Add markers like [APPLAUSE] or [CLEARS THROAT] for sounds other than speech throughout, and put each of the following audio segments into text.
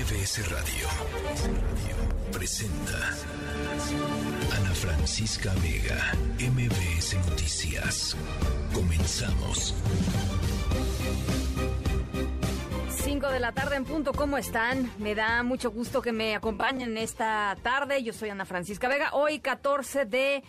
MBS Radio presenta Ana Francisca Vega, MBS Noticias. Comenzamos. 5 de la tarde en punto, ¿cómo están? Me da mucho gusto que me acompañen esta tarde. Yo soy Ana Francisca Vega. Hoy 14 de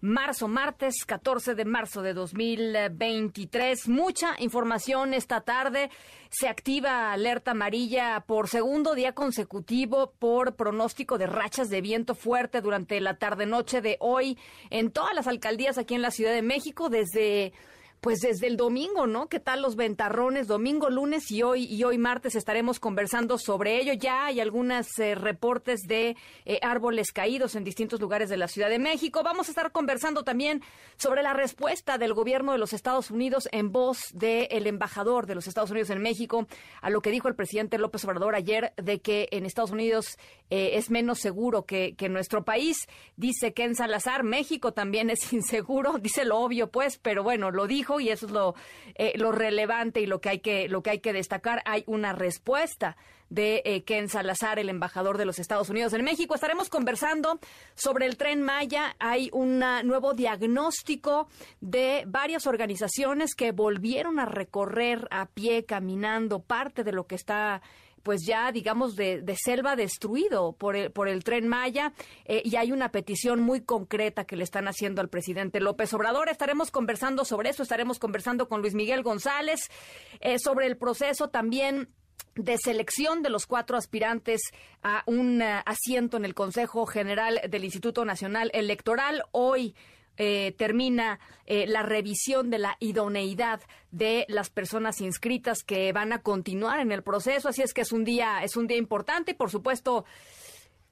marzo, martes 14 de marzo de 2023. Mucha información esta tarde. Se activa alerta amarilla por segundo día consecutivo por pronóstico de rachas de viento fuerte durante la tarde-noche de hoy en todas las alcaldías aquí en la Ciudad de México, desde pues desde el domingo, ¿no? ¿Qué tal los ventarrones? Domingo, lunes y hoy y hoy martes estaremos conversando sobre ello. Ya hay algunos eh, reportes de eh, árboles caídos en distintos lugares de la Ciudad de México. Vamos a estar conversando también sobre la respuesta del gobierno de los Estados Unidos en voz del embajador de los Estados Unidos en México a lo que dijo el presidente López Obrador ayer de que en Estados Unidos eh, es menos seguro que, que nuestro país. Dice que en Salazar, México también es [LAUGHS] inseguro. Dice lo obvio, pues, pero bueno, lo dijo y eso es lo, eh, lo relevante y lo que hay que, lo que hay que destacar. Hay una respuesta de eh, Ken Salazar, el embajador de los Estados Unidos en México. Estaremos conversando sobre el tren Maya. Hay un nuevo diagnóstico de varias organizaciones que volvieron a recorrer a pie, caminando, parte de lo que está pues ya digamos de, selva destruido por el, por el tren Maya eh, y hay una petición muy concreta que le están haciendo al presidente López Obrador. Estaremos conversando sobre eso, estaremos conversando con Luis Miguel González eh, sobre el proceso también de selección de los cuatro aspirantes a un eh, asiento en el Consejo General del Instituto Nacional Electoral. Hoy eh, termina eh, la revisión de la idoneidad de las personas inscritas que van a continuar en el proceso. Así es que es un día, es un día importante y por supuesto.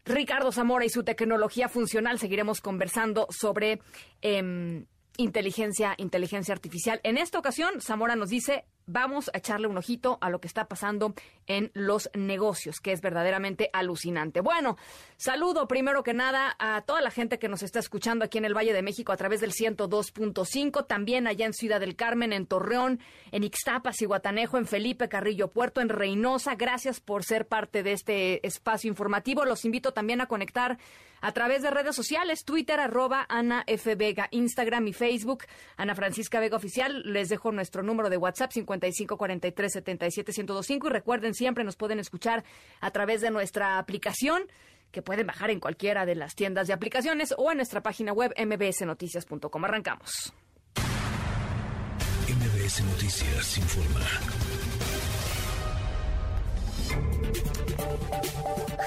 Ricardo Zamora y su tecnología funcional. Seguiremos conversando sobre em, inteligencia, inteligencia artificial. En esta ocasión, Zamora nos dice vamos a echarle un ojito a lo que está pasando en los negocios, que es verdaderamente alucinante. Bueno, saludo primero que nada a toda la gente que nos está escuchando aquí en el Valle de México a través del 102.5, también allá en Ciudad del Carmen, en Torreón, en Ixtapas y Guatanejo, en Felipe Carrillo Puerto, en Reynosa. Gracias por ser parte de este espacio informativo. Los invito también a conectar a través de redes sociales, Twitter, arroba Ana F. Vega, Instagram y Facebook, Ana Francisca Vega Oficial. Les dejo nuestro número de WhatsApp, 55 43 77 1025. Y recuerden, siempre nos pueden escuchar a través de nuestra aplicación que pueden bajar en cualquiera de las tiendas de aplicaciones o en nuestra página web mbsnoticias.com. Arrancamos. MBS Noticias informa.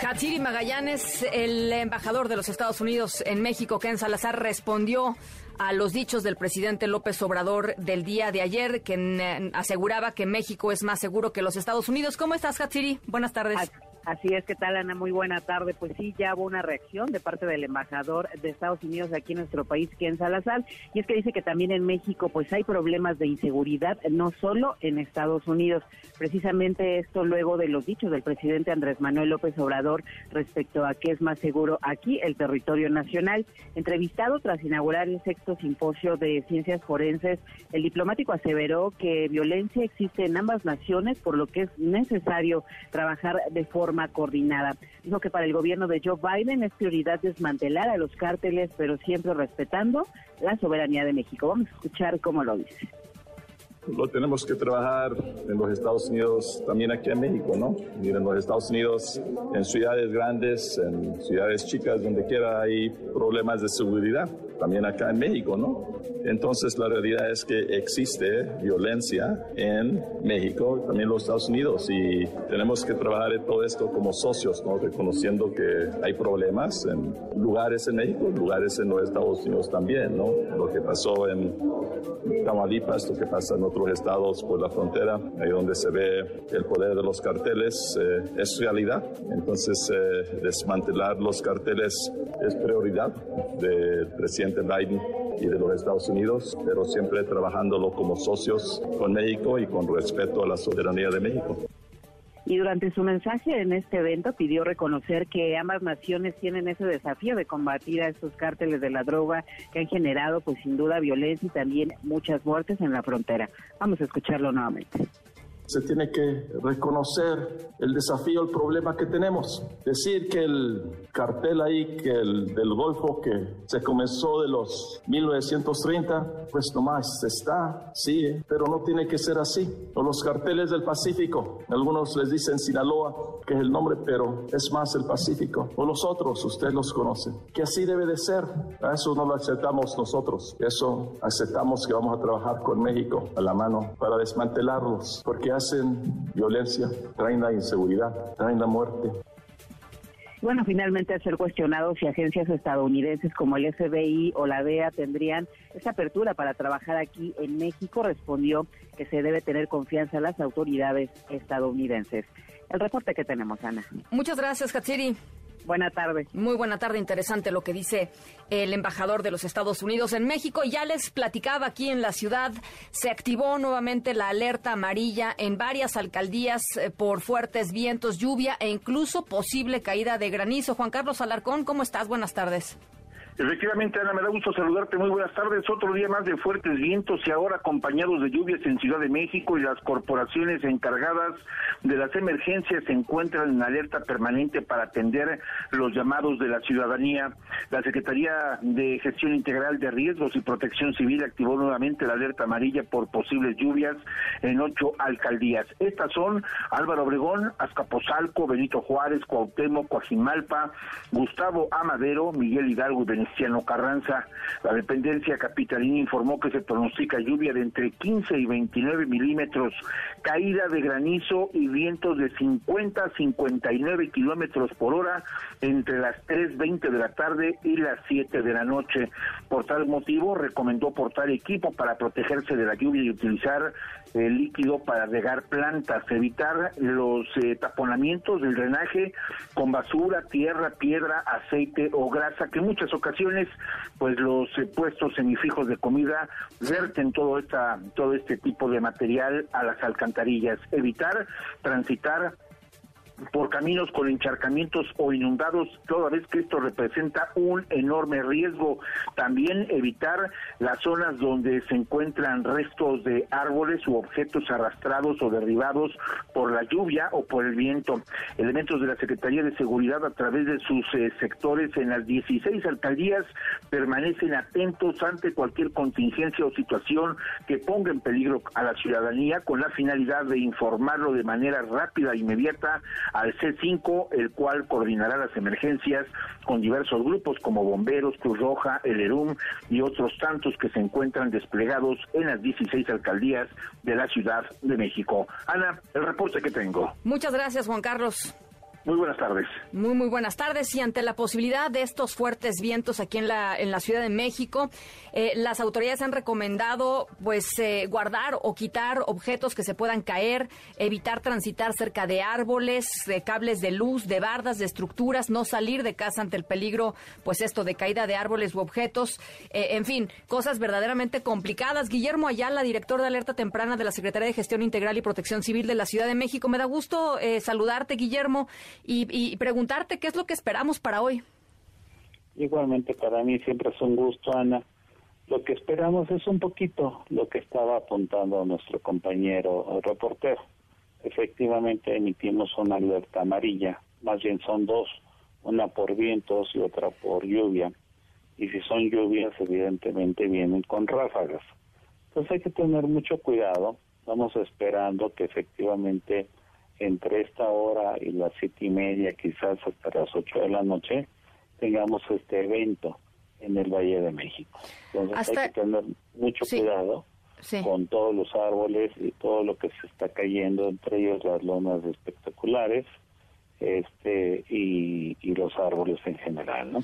Hatsiri Magallanes, el embajador de los Estados Unidos en México, Ken Salazar, respondió a los dichos del presidente López Obrador del día de ayer, quien eh, aseguraba que México es más seguro que los Estados Unidos. ¿Cómo estás, Hatsiri? Buenas tardes. Así es, ¿qué tal Ana? Muy buena tarde. Pues sí, ya hubo una reacción de parte del embajador de Estados Unidos aquí en nuestro país, Ken Salazar, y es que dice que también en México pues hay problemas de inseguridad, no solo en Estados Unidos. Precisamente esto luego de los dichos del presidente Andrés Manuel López Obrador respecto a qué es más seguro aquí, el territorio nacional. Entrevistado tras inaugurar el sexto simposio de ciencias forenses, el diplomático aseveró que violencia existe en ambas naciones, por lo que es necesario trabajar de forma coordinada. Dijo que para el gobierno de Joe Biden es prioridad desmantelar a los cárteles, pero siempre respetando la soberanía de México. Vamos a escuchar cómo lo dice lo tenemos que trabajar en los Estados Unidos, también aquí en México, ¿no? Y en los Estados Unidos, en ciudades grandes, en ciudades chicas, donde quiera hay problemas de seguridad, también acá en México, ¿no? Entonces la realidad es que existe violencia en México, también en los Estados Unidos, y tenemos que trabajar en todo esto como socios, ¿no? Reconociendo que hay problemas en lugares en México, lugares en los Estados Unidos también, ¿no? Lo que pasó en Tamaulipas, lo que pasa en otros estados por la frontera, ahí donde se ve el poder de los carteles, eh, es realidad. Entonces, eh, desmantelar los carteles es prioridad del presidente Biden y de los Estados Unidos, pero siempre trabajándolo como socios con México y con respeto a la soberanía de México. Y durante su mensaje en este evento pidió reconocer que ambas naciones tienen ese desafío de combatir a estos cárteles de la droga que han generado, pues sin duda, violencia y también muchas muertes en la frontera. Vamos a escucharlo nuevamente. Se tiene que reconocer el desafío, el problema que tenemos. Decir que el cartel ahí, que el del Golfo, que se comenzó de los 1930, pues nomás está, sí, pero no tiene que ser así. O los carteles del Pacífico, algunos les dicen Sinaloa, que es el nombre, pero es más el Pacífico. O los otros, ustedes los conocen. Que así debe de ser. A eso no lo aceptamos nosotros. Eso aceptamos que vamos a trabajar con México a la mano para desmantelarlos, porque hacen violencia, traen la inseguridad, traen la muerte. Bueno, finalmente al ser cuestionado si agencias estadounidenses como el FBI o la DEA tendrían esa apertura para trabajar aquí en México, respondió que se debe tener confianza en las autoridades estadounidenses. El reporte que tenemos, Ana. Muchas gracias, Katsiri. Buena tarde. Muy buena tarde, interesante lo que dice el embajador de los Estados Unidos en México. Ya les platicaba aquí en la ciudad, se activó nuevamente la alerta amarilla en varias alcaldías eh, por fuertes vientos, lluvia e incluso posible caída de granizo. Juan Carlos Alarcón, ¿cómo estás? Buenas tardes. Efectivamente, Ana, me da gusto saludarte. Muy buenas tardes. Otro día más de fuertes vientos y ahora acompañados de lluvias en Ciudad de México y las corporaciones encargadas de las emergencias se encuentran en alerta permanente para atender los llamados de la ciudadanía. La Secretaría de Gestión Integral de Riesgos y Protección Civil activó nuevamente la alerta amarilla por posibles lluvias en ocho alcaldías. Estas son Álvaro Obregón, Azcapotzalco, Benito Juárez, Cuauhtémoc, Coajimalpa, Gustavo Amadero, Miguel Hidalgo y Venezuela Cristiano Carranza. La dependencia capitalina informó que se pronostica lluvia de entre 15 y 29 milímetros, caída de granizo y vientos de 50 a 59 kilómetros por hora entre las 3.20 de la tarde y las 7 de la noche. Por tal motivo, recomendó portar equipo para protegerse de la lluvia y utilizar el líquido para regar plantas, evitar los eh, taponamientos del drenaje con basura, tierra, piedra, aceite o grasa, que en muchas ocasiones, pues los eh, puestos semifijos de comida verten todo, esta, todo este tipo de material a las alcantarillas. Evitar transitar por caminos con encharcamientos o inundados, toda vez que esto representa un enorme riesgo. También evitar las zonas donde se encuentran restos de árboles u objetos arrastrados o derribados por la lluvia o por el viento. Elementos de la Secretaría de Seguridad a través de sus eh, sectores en las 16 alcaldías permanecen atentos ante cualquier contingencia o situación que ponga en peligro a la ciudadanía con la finalidad de informarlo de manera rápida e inmediata al C5, el cual coordinará las emergencias con diversos grupos como bomberos, Cruz Roja, el ERUM y otros tantos que se encuentran desplegados en las 16 alcaldías de la Ciudad de México. Ana, el reporte que tengo. Muchas gracias, Juan Carlos. Muy buenas tardes. Muy, muy buenas tardes. Y ante la posibilidad de estos fuertes vientos aquí en la, en la Ciudad de México, eh, las autoridades han recomendado pues eh, guardar o quitar objetos que se puedan caer, evitar transitar cerca de árboles, de cables de luz, de bardas, de estructuras, no salir de casa ante el peligro, pues esto de caída de árboles u objetos, eh, en fin, cosas verdaderamente complicadas. Guillermo Ayala, director de alerta temprana de la Secretaría de Gestión Integral y Protección Civil de la Ciudad de México. Me da gusto saludarte, Guillermo y, preguntarte qué es lo que esperamos para hoy. Igualmente para mí siempre es un gusto, Ana. Lo que esperamos es un poquito lo que estaba apuntando nuestro compañero reportero. Efectivamente emitimos una alerta amarilla, más bien son dos, una por vientos y otra por lluvia. Y si son lluvias, evidentemente vienen con ráfagas. Entonces hay que tener mucho cuidado. Estamos esperando que efectivamente entre esta hora y las siete y media, quizás hasta las ocho de la noche, tengamos este evento en el Valle de México. Entonces hay que tener mucho cuidado con todos los árboles y todo lo que se está cayendo, entre ellos las lonas espectaculares este y, y los árboles en general, ¿no?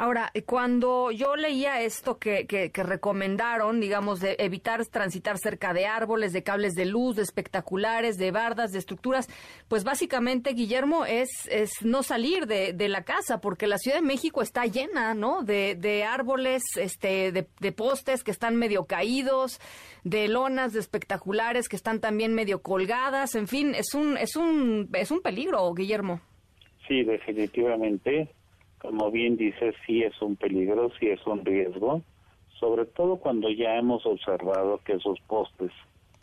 Ahora, cuando yo leía esto que, que, recomendaron, digamos, de evitar transitar cerca de árboles, de cables de luz, de espectaculares, de bardas, de estructuras, pues básicamente, Guillermo, es, es no salir de, de la casa, porque la Ciudad de México está llena, ¿no? De, de árboles, este, de, de postes que están medio caídos, de lonas, de espectaculares que están también medio colgadas, en fin, es un, es un, es un peligro, Guillermo. Sí, definitivamente como bien dice, sí es un peligro, sí es un riesgo, sobre todo cuando ya hemos observado que esos postes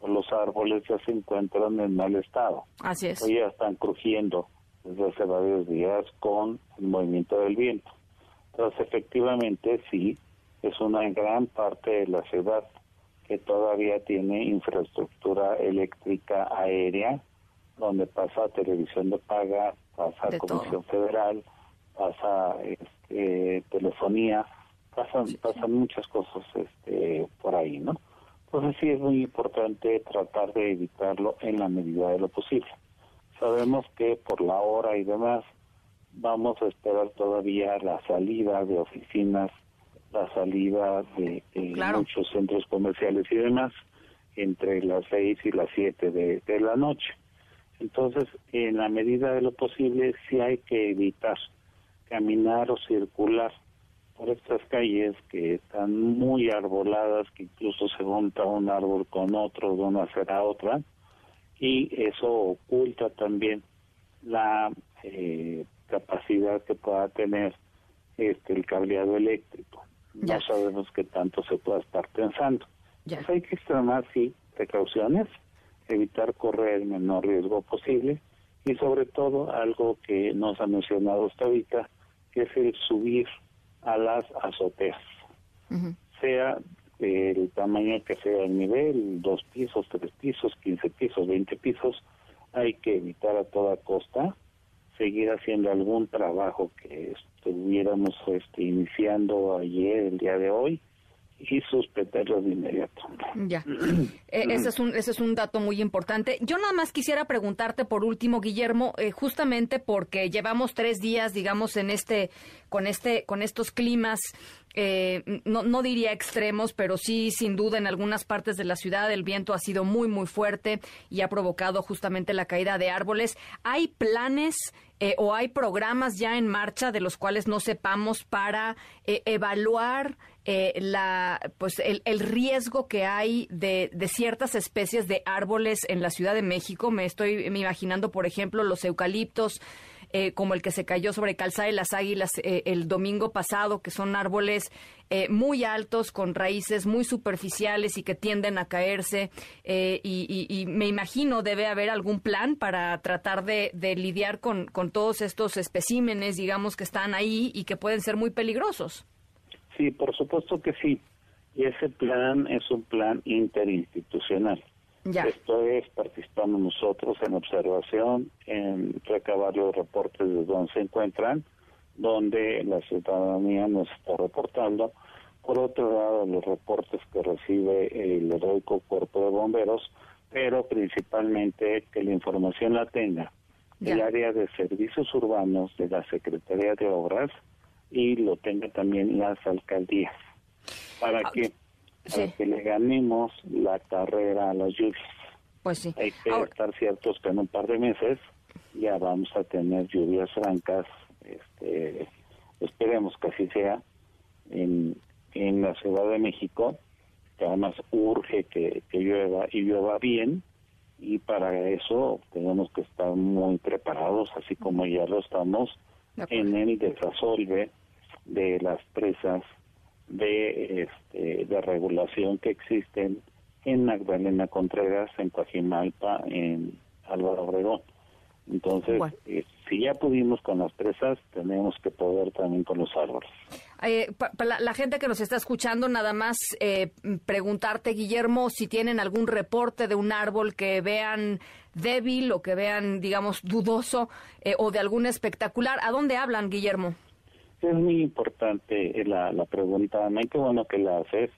los árboles ya se encuentran en mal estado. Así es. O ya están crujiendo desde hace varios días con el movimiento del viento. Entonces, efectivamente, sí, es una gran parte de la ciudad que todavía tiene infraestructura eléctrica aérea, donde pasa televisión de paga, pasa Comisión Federal, pasa este, telefonía, pasan, pasan muchas cosas este, por ahí, ¿no? Entonces sí es muy importante tratar de evitarlo en la medida de lo posible. Sabemos que por la hora y demás vamos a esperar todavía la salida de oficinas, la salida de, muchos centros comerciales y demás entre las seis y las siete de, de la noche. Entonces, en la medida de lo posible, sí hay que evitar caminar o circular por estas calles que están muy arboladas, que incluso se monta un árbol con otro de una a otra, y eso oculta también la eh, capacidad que pueda tener este el cableado eléctrico. Ya. No sabemos qué tanto se pueda estar pensando. Ya. hay que extremar, sí, precauciones, evitar correr el menor riesgo posible y sobre todo algo que nos ha mencionado hasta ahorita, que es el subir a las azoteas, sea el tamaño que sea el nivel, dos pisos, tres pisos, quince pisos, veinte pisos, hay que evitar a toda costa seguir haciendo algún trabajo que estuviéramos este, iniciando ayer, el día de hoy, y suspenderlo de inmediato. Ya, [CLEARS THROAT] eh, ese, es un, ese es un dato muy importante. Yo nada más quisiera preguntarte por último, Guillermo, eh, justamente porque llevamos tres días, digamos, en este, con este, con estos climas, eh, no, no diría extremos, pero sí, sin duda, en algunas partes de la ciudad el viento ha sido muy, muy fuerte y ha provocado justamente la caída de árboles. ¿Hay planes o hay programas ya en marcha de los cuales no sepamos para evaluar eh, la, pues el, el, riesgo que hay de, ciertas especies de árboles en la Ciudad de México. Me estoy imaginando, por ejemplo, los eucaliptos, eh, como el que se cayó sobre Calzada de las Águilas eh, el domingo pasado, que son árboles muy altos, con raíces muy superficiales y que tienden a caerse. Y, y, me imagino debe haber algún plan para tratar de, lidiar con todos estos especímenes, digamos, que están ahí y que pueden ser muy peligrosos. Sí, por supuesto que sí. Y ese plan es un plan interinstitucional. Esto es, participamos nosotros en observación, en recabar los reportes de dónde se encuentran, donde la ciudadanía nos está reportando. Por otro lado, los reportes que recibe el heroico cuerpo de bomberos, pero principalmente que la información la tenga el área de servicios urbanos de la Secretaría de Obras, y lo tengan también las alcaldías para ah, que que le ganemos la carrera a las lluvias. Pues sí. Hay que estar ciertos que en un par de meses ya vamos a tener lluvias francas, este, esperemos que así sea en, en la Ciudad de México, que además urge que, que llueva y llueva bien, y para eso tenemos que estar muy preparados, así como ya lo estamos en el desasolve de las presas de, este, de regulación que existen en Magdalena Contreras, en Coajimalpa, en Álvaro Obregón. Entonces, eh, si ya pudimos con las presas, tenemos que poder también con los árboles. Eh, para la, gente que nos está escuchando, nada más eh, preguntarte, Guillermo, si tienen algún reporte de un árbol que vean débil o que vean, digamos, dudoso o de algún espectacular. ¿A dónde hablan, Guillermo? Es muy importante la, la pregunta, Ana, qué bueno que la haces.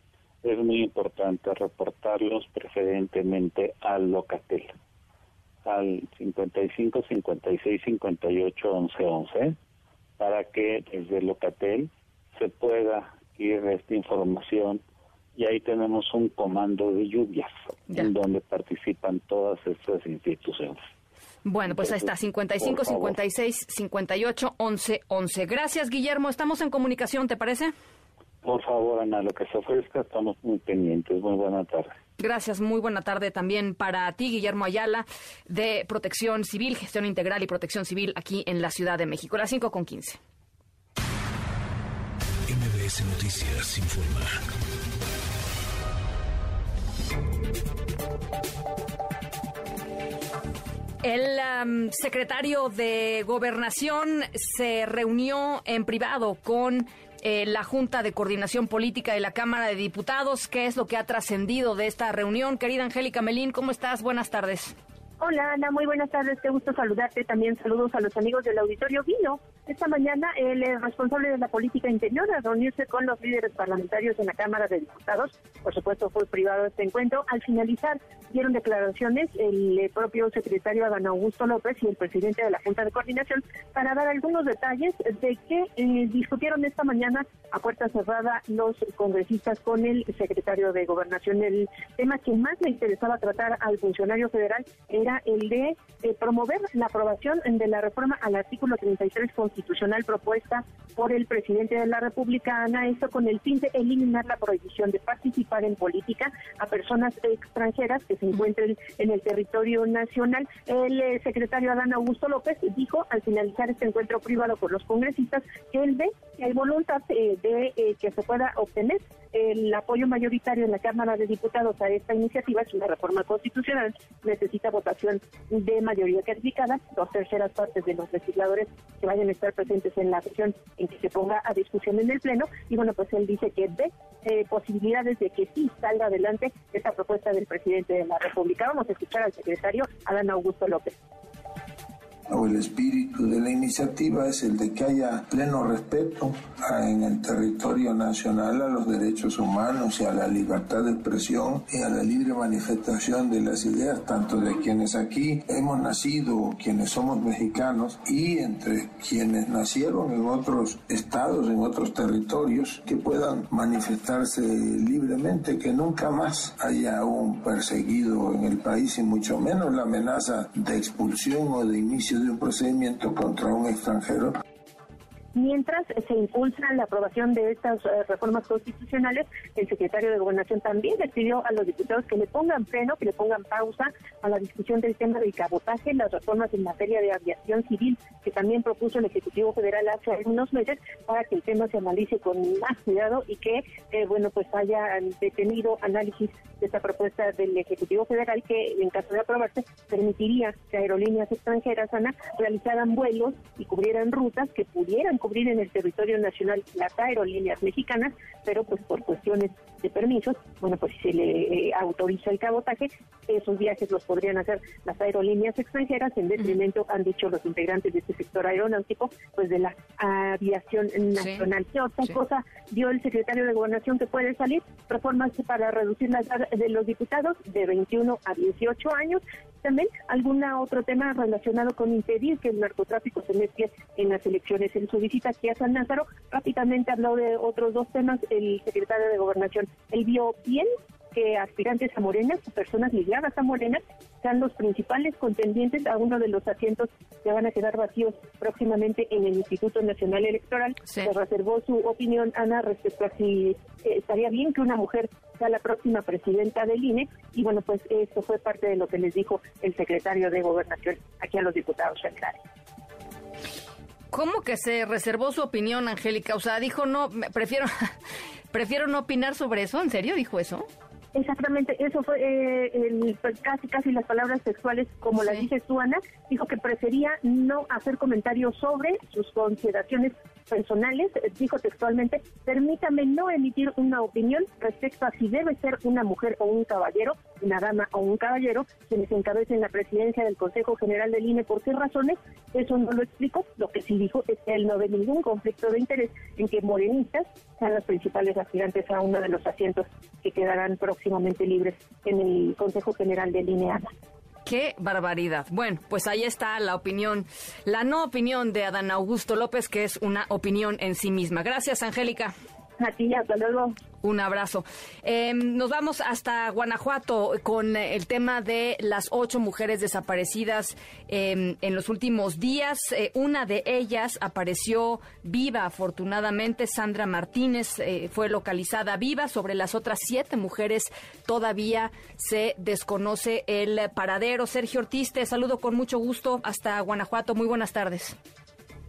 Es muy importante reportarlos preferentemente al Locatel, al 55 56 58 11 11, para que desde Locatel se pueda ir esta información y ahí tenemos un comando de lluvias en donde participan todas estas instituciones. Bueno, pues ahí está, 55, 56, 58, 11, 11. Gracias, Guillermo. Estamos en comunicación, ¿te parece? Por favor, Ana, lo que se ofrezca, estamos muy pendientes. Muy buena tarde. Gracias, muy buena tarde también para ti, Guillermo Ayala, de Protección Civil, Gestión Integral y Protección Civil aquí en la Ciudad de México. Las 5 con 15. MBS Noticias informa. El secretario de Gobernación se reunió en privado con eh, la Junta de Coordinación Política de la Cámara de Diputados. ¿Qué es lo que ha trascendido de esta reunión? Querida Angélica Melín, ¿cómo estás? Buenas tardes. Hola Ana, muy buenas tardes, qué gusto saludarte. También saludos a los amigos del auditorio. Vino esta mañana el responsable de la política interior a reunirse con los líderes parlamentarios en la Cámara de Diputados. Por supuesto fue privado este encuentro. Al finalizar dieron declaraciones el propio secretario Adán Augusto López y el presidente de la Junta de Coordinación para dar algunos detalles de qué eh, discutieron esta mañana a puerta cerrada los congresistas con el secretario de Gobernación. El tema que más le interesaba tratar al funcionario federal era el de eh, promover la aprobación de la reforma al artículo 33 constitucional propuesta por el presidente de la República, Ana, esto con el fin de eliminar la prohibición de participar en política a personas extranjeras que se encuentren en el territorio nacional. El eh, secretario Adán Augusto López dijo al finalizar este encuentro privado con los congresistas que él ve que hay voluntad eh, de que se pueda obtener el apoyo mayoritario en la Cámara de Diputados a esta iniciativa, es una reforma constitucional, necesita votación de mayoría calificada, dos terceras partes de los legisladores que vayan a estar presentes en la sesión en que se ponga a discusión en el Pleno. Y bueno, pues él dice que ve eh, posibilidades de que sí salga adelante esta propuesta del presidente de la República. Vamos a escuchar al secretario Adán Augusto López o el espíritu de la iniciativa es el de que haya pleno respeto en el territorio nacional a los derechos humanos y a la libertad de expresión y a la libre manifestación de las ideas, tanto de quienes aquí hemos nacido, quienes somos mexicanos, y entre quienes nacieron en otros estados, en otros territorios, que puedan manifestarse libremente, que nunca más haya un perseguido en el país y mucho menos la amenaza de expulsión o de inicio de un procedimiento contra un extranjero Mientras se impulsa la aprobación de estas eh, reformas constitucionales, el secretario de Gobernación también le pidió a los diputados que le pongan freno, que le pongan pausa a la discusión del tema del cabotaje, las reformas en materia de aviación civil, que también propuso el Ejecutivo Federal hace algunos meses, para que el tema se analice con más cuidado y que, eh, bueno, pues haya detenido análisis de esta propuesta del Ejecutivo Federal que, en caso de aprobarse, permitiría que aerolíneas extranjeras, Ana, realizaran vuelos y cubrieran rutas que pudieran cubrir en el territorio nacional las aerolíneas mexicanas, pero pues por cuestiones de permisos, bueno, pues si se le eh, autoriza el cabotaje, esos viajes los podrían hacer las aerolíneas extranjeras en detrimento, han dicho los integrantes de este sector aeronáutico, pues de la aviación nacional. ¿Qué otra cosa dio el secretario de Gobernación que puede salir? Reformas para reducir la edad de los diputados de 21 a 18 años también algún otro tema relacionado con impedir que el narcotráfico se mezcle en las elecciones. En su visita aquí a San Lázaro, rápidamente habló de otros dos temas el secretario de Gobernación. Él vio bien que aspirantes a Morena, personas ligadas a Morena, sean los principales contendientes a uno de los asientos que van a quedar vacíos próximamente en el Instituto Nacional Electoral. Se reservó su opinión, Ana, respecto a si eh, estaría bien que una mujer sea la próxima presidenta del INE. Y bueno, pues esto fue parte de lo que les dijo el secretario de Gobernación aquí a los diputados federales. ¿Cómo que se reservó su opinión, Angélica? O sea, dijo no, prefiero, [LAUGHS] prefiero no opinar sobre eso. ¿En serio dijo eso? Exactamente, eso fue eh, pues, casi casi las palabras sexuales, como las dice tú, Ana, dijo que prefería no hacer comentarios sobre sus consideraciones personales, dijo textualmente, permítame no emitir una opinión respecto a si debe ser una mujer o un caballero, una dama o un caballero, quienes encabecen la presidencia del Consejo General del INE. ¿Por qué razones? Eso no lo explico. Lo que sí dijo es que él no ve ningún conflicto de interés en que morenistas sean los principales aspirantes a uno de los asientos que quedarán próximamente libres en el Consejo General del INE. Qué barbaridad. Bueno, pues ahí está la opinión, la no opinión de Adán Augusto López, que es una opinión en sí misma. Gracias, Angélica. A ti, hasta luego. Un abrazo. Em, nos vamos hasta Guanajuato con el tema de las ocho mujeres desaparecidas em, en los últimos días. Eh, una de ellas apareció viva, afortunadamente. Sandra Martínez eh, fue localizada viva. Sobre las otras siete mujeres todavía se desconoce el paradero. Sergio Ortiz, te saludo con mucho gusto hasta Guanajuato. Muy buenas tardes.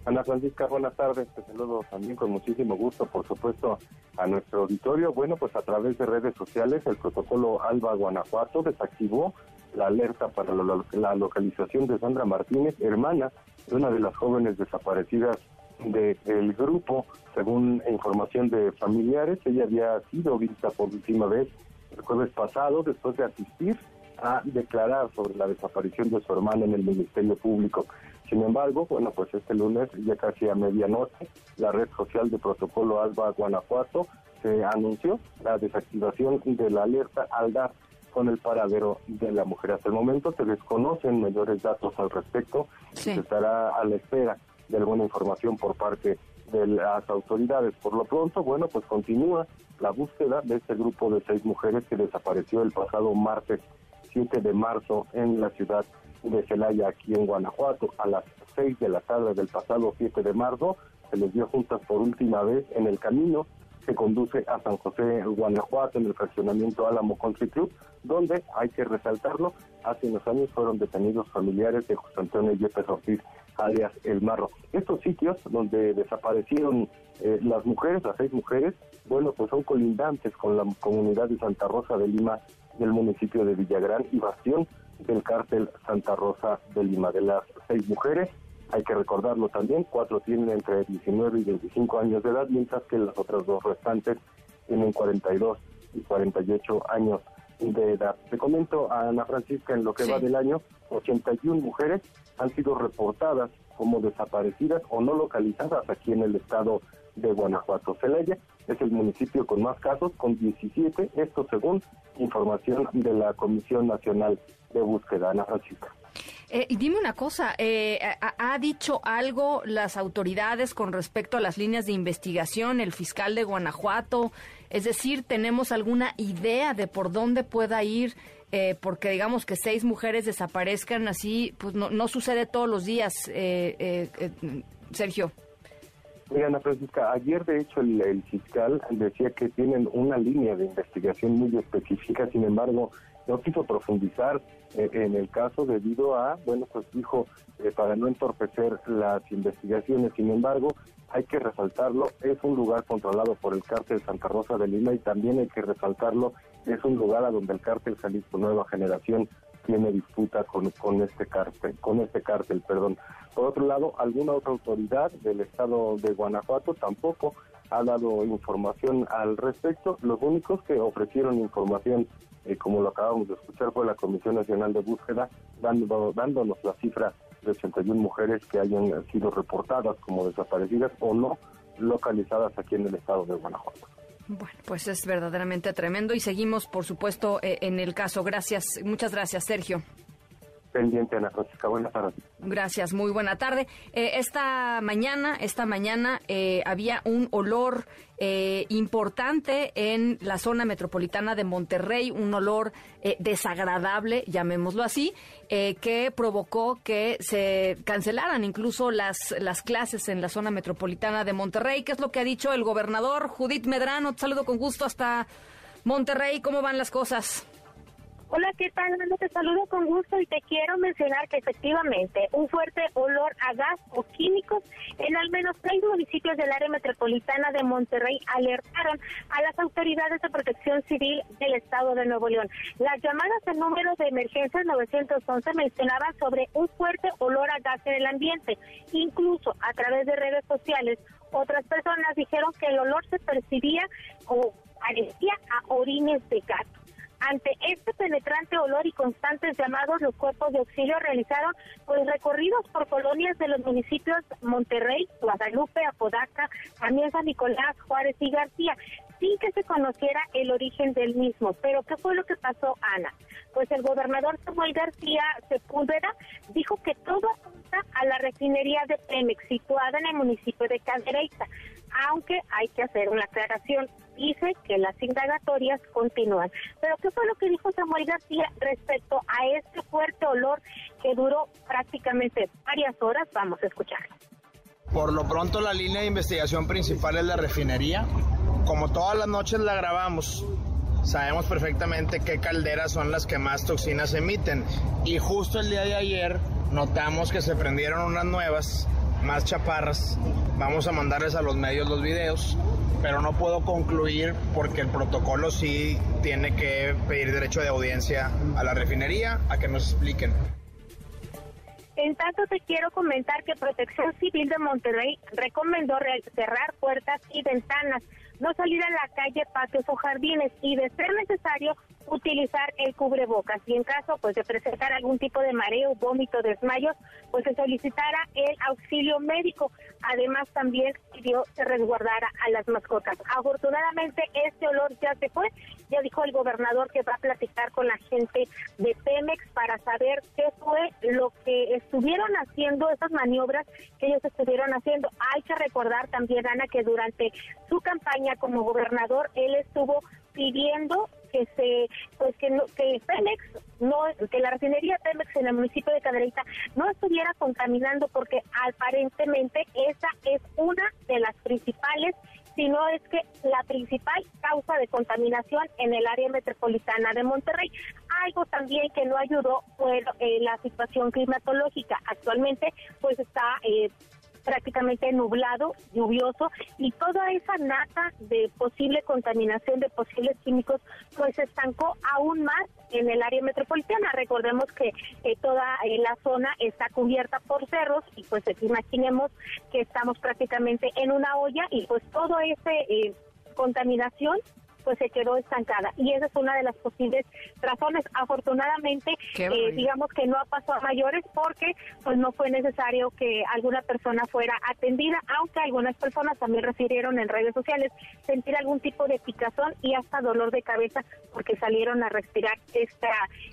Ana Francisca, buenas tardes. Te saludo también con muchísimo gusto, por supuesto, a nuestro auditorio. Bueno, pues a través de redes sociales, el protocolo Alba Guanajuato desactivó la alerta para la, localización de Sandra Martínez, hermana de una de las jóvenes desaparecidas del grupo. Según información de familiares, ella había sido vista por última vez el jueves pasado después de asistir a declarar sobre la desaparición de su hermana en el Ministerio Público. Sin embargo, bueno, pues este lunes, ya casi a medianoche, la red social de Protocolo Alba Guanajuato se anunció la desactivación de la alerta al dar con el paradero de la mujer. Hasta el momento se desconocen mayores datos al respecto se estará a la espera de alguna información por parte de las autoridades. Por lo pronto, bueno, pues continúa la búsqueda de este grupo de seis mujeres que desapareció el pasado martes 7 de marzo en la ciudad de Celaya, aquí en Guanajuato. A las 6 de la tarde del pasado 7 de marzo se les vio juntas por última vez en el camino que conduce a San José, Guanajuato, en el fraccionamiento Álamo Country Club, donde, hay que resaltarlo, hace unos años fueron detenidos familiares de José Antonio Yepes Ortiz, alias El Marro. Estos sitios donde desaparecieron eh, las mujeres, las seis mujeres, bueno, pues son colindantes con la comunidad de Santa Rosa de Lima del municipio de Villagrán y bastión del cártel Santa Rosa de Lima. De las seis mujeres, hay que recordarlo también, cuatro tienen entre 19 y 25 años de edad, mientras que las otras dos restantes tienen 42 y 48 años de edad. Te comento a Ana Francisca, en lo que va del año, 81 mujeres han sido reportadas como desaparecidas o no localizadas aquí en el estado de Guanajuato. Celaya es el municipio con más casos, con 17, esto según información de la Comisión Nacional de Búsqueda. Ana Francisca. Eh, y dime una cosa, eh, ha, dicho algo las autoridades con respecto a las líneas de investigación, el fiscal de Guanajuato? Es decir, ¿tenemos alguna idea de por dónde pueda ir? Eh, porque digamos que seis mujeres desaparezcan así, pues no, no sucede todos los días, Sergio. Mira, Ana Francisca, ayer de hecho el, fiscal decía que tienen una línea de investigación muy específica, sin embargo, no quiso profundizar eh, en el caso debido a, bueno, pues dijo, eh, para no entorpecer las investigaciones, sin embargo, hay que resaltarlo, es un lugar controlado por el cártel Santa Rosa de Lima y también hay que resaltarlo, es un lugar a donde el cártel Jalisco Nueva Generación tiene disputa con, con este cártel, con este cártel, perdón. Por otro lado, alguna otra autoridad del estado de Guanajuato tampoco ha dado información al respecto. Los únicos que ofrecieron información, eh, como lo acabamos de escuchar, fue la Comisión Nacional de Búsqueda, dando, dándonos la cifra de 81 mujeres que hayan sido reportadas como desaparecidas o no localizadas aquí en el estado de Guanajuato. Bueno, pues es verdaderamente tremendo y seguimos, por supuesto, eh, en el caso. Gracias, muchas gracias, Sergio pendiente, Ana Francisca. Buenas tardes. Gracias, muy buena tarde. Eh, esta mañana, esta mañana eh, había un olor eh, importante en la zona metropolitana de Monterrey, un olor desagradable, llamémoslo así, que provocó que se cancelaran incluso las, las clases en la zona metropolitana de Monterrey. ¿Qué es lo que ha dicho el gobernador Judith Medrano? Te saludo con gusto hasta Monterrey. ¿Cómo van las cosas? Hola, ¿qué tal? te saludo con gusto y te quiero mencionar que efectivamente un fuerte olor a gas o químicos en al menos seis municipios del área metropolitana de Monterrey alertaron a las autoridades de protección civil del estado de Nuevo León. Las llamadas del número de emergencia 911 mencionaban sobre un fuerte olor a gas en el ambiente. Incluso a través de redes sociales, otras personas dijeron que el olor se percibía o parecía a orines de gato. Ante este penetrante olor y constantes llamados, los cuerpos de auxilio realizaron pues recorridos por colonias de los municipios Monterrey, Guadalupe, Apodaca, también San Nicolás, Juárez y García, sin que se conociera el origen del mismo. Pero ¿qué fue lo que pasó, Ana? Pues el gobernador Samuel García Sepúlveda dijo que todo apunta a la refinería de Pemex situada en el municipio de Cadereyta aunque hay que hacer una aclaración. Dice que las indagatorias continúan. Pero ¿qué fue lo que dijo Samuel García respecto a este fuerte olor que duró prácticamente varias horas? Vamos a escucharlo. Por lo pronto la línea de investigación principal es la refinería. Como todas las noches la grabamos, sabemos perfectamente qué calderas son las que más toxinas emiten. Y justo el día de ayer notamos que se prendieron unas nuevas más chaparras. Vamos a mandarles a los medios los videos, pero no puedo concluir porque el protocolo sí tiene que pedir derecho de audiencia a la refinería a que nos expliquen. En tanto, te quiero comentar que Protección Civil de Monterrey recomendó cerrar puertas y ventanas, no salir a la calle, patios o jardines y, de ser necesario, utilizar el cubrebocas y en caso pues de presentar algún tipo de mareo, vómito, desmayos, pues se solicitara el auxilio médico. Además también pidió se resguardara a las mascotas. Afortunadamente este olor ya se fue, ya dijo el gobernador que va a platicar con la gente de Pemex para saber qué fue lo que estuvieron haciendo, esas maniobras que ellos estuvieron haciendo. Hay que recordar también, Ana, que durante su campaña como gobernador él estuvo pidiendo que se pues que que Pemex no que la refinería Pemex en el municipio de Cadereyta no estuviera contaminando porque aparentemente esa es una de las principales sino es que la principal causa de contaminación en el área metropolitana de Monterrey. Algo también que no ayudó fue eh, la situación climatológica. Actualmente pues está eh, prácticamente nublado, lluvioso y toda esa nata de posible contaminación de posibles químicos pues se estancó aún más en el área metropolitana. Recordemos que toda eh, la zona está cubierta por cerros y pues imaginemos que estamos prácticamente en una olla y pues todo ese eh, contaminación pues se quedó estancada. Y esa es una de las posibles razones. Afortunadamente, eh, digamos que no ha pasado a mayores porque pues no fue necesario que alguna persona fuera atendida, aunque algunas personas también refirieron en redes sociales sentir algún tipo de picazón y hasta dolor de cabeza porque salieron a respirar esta,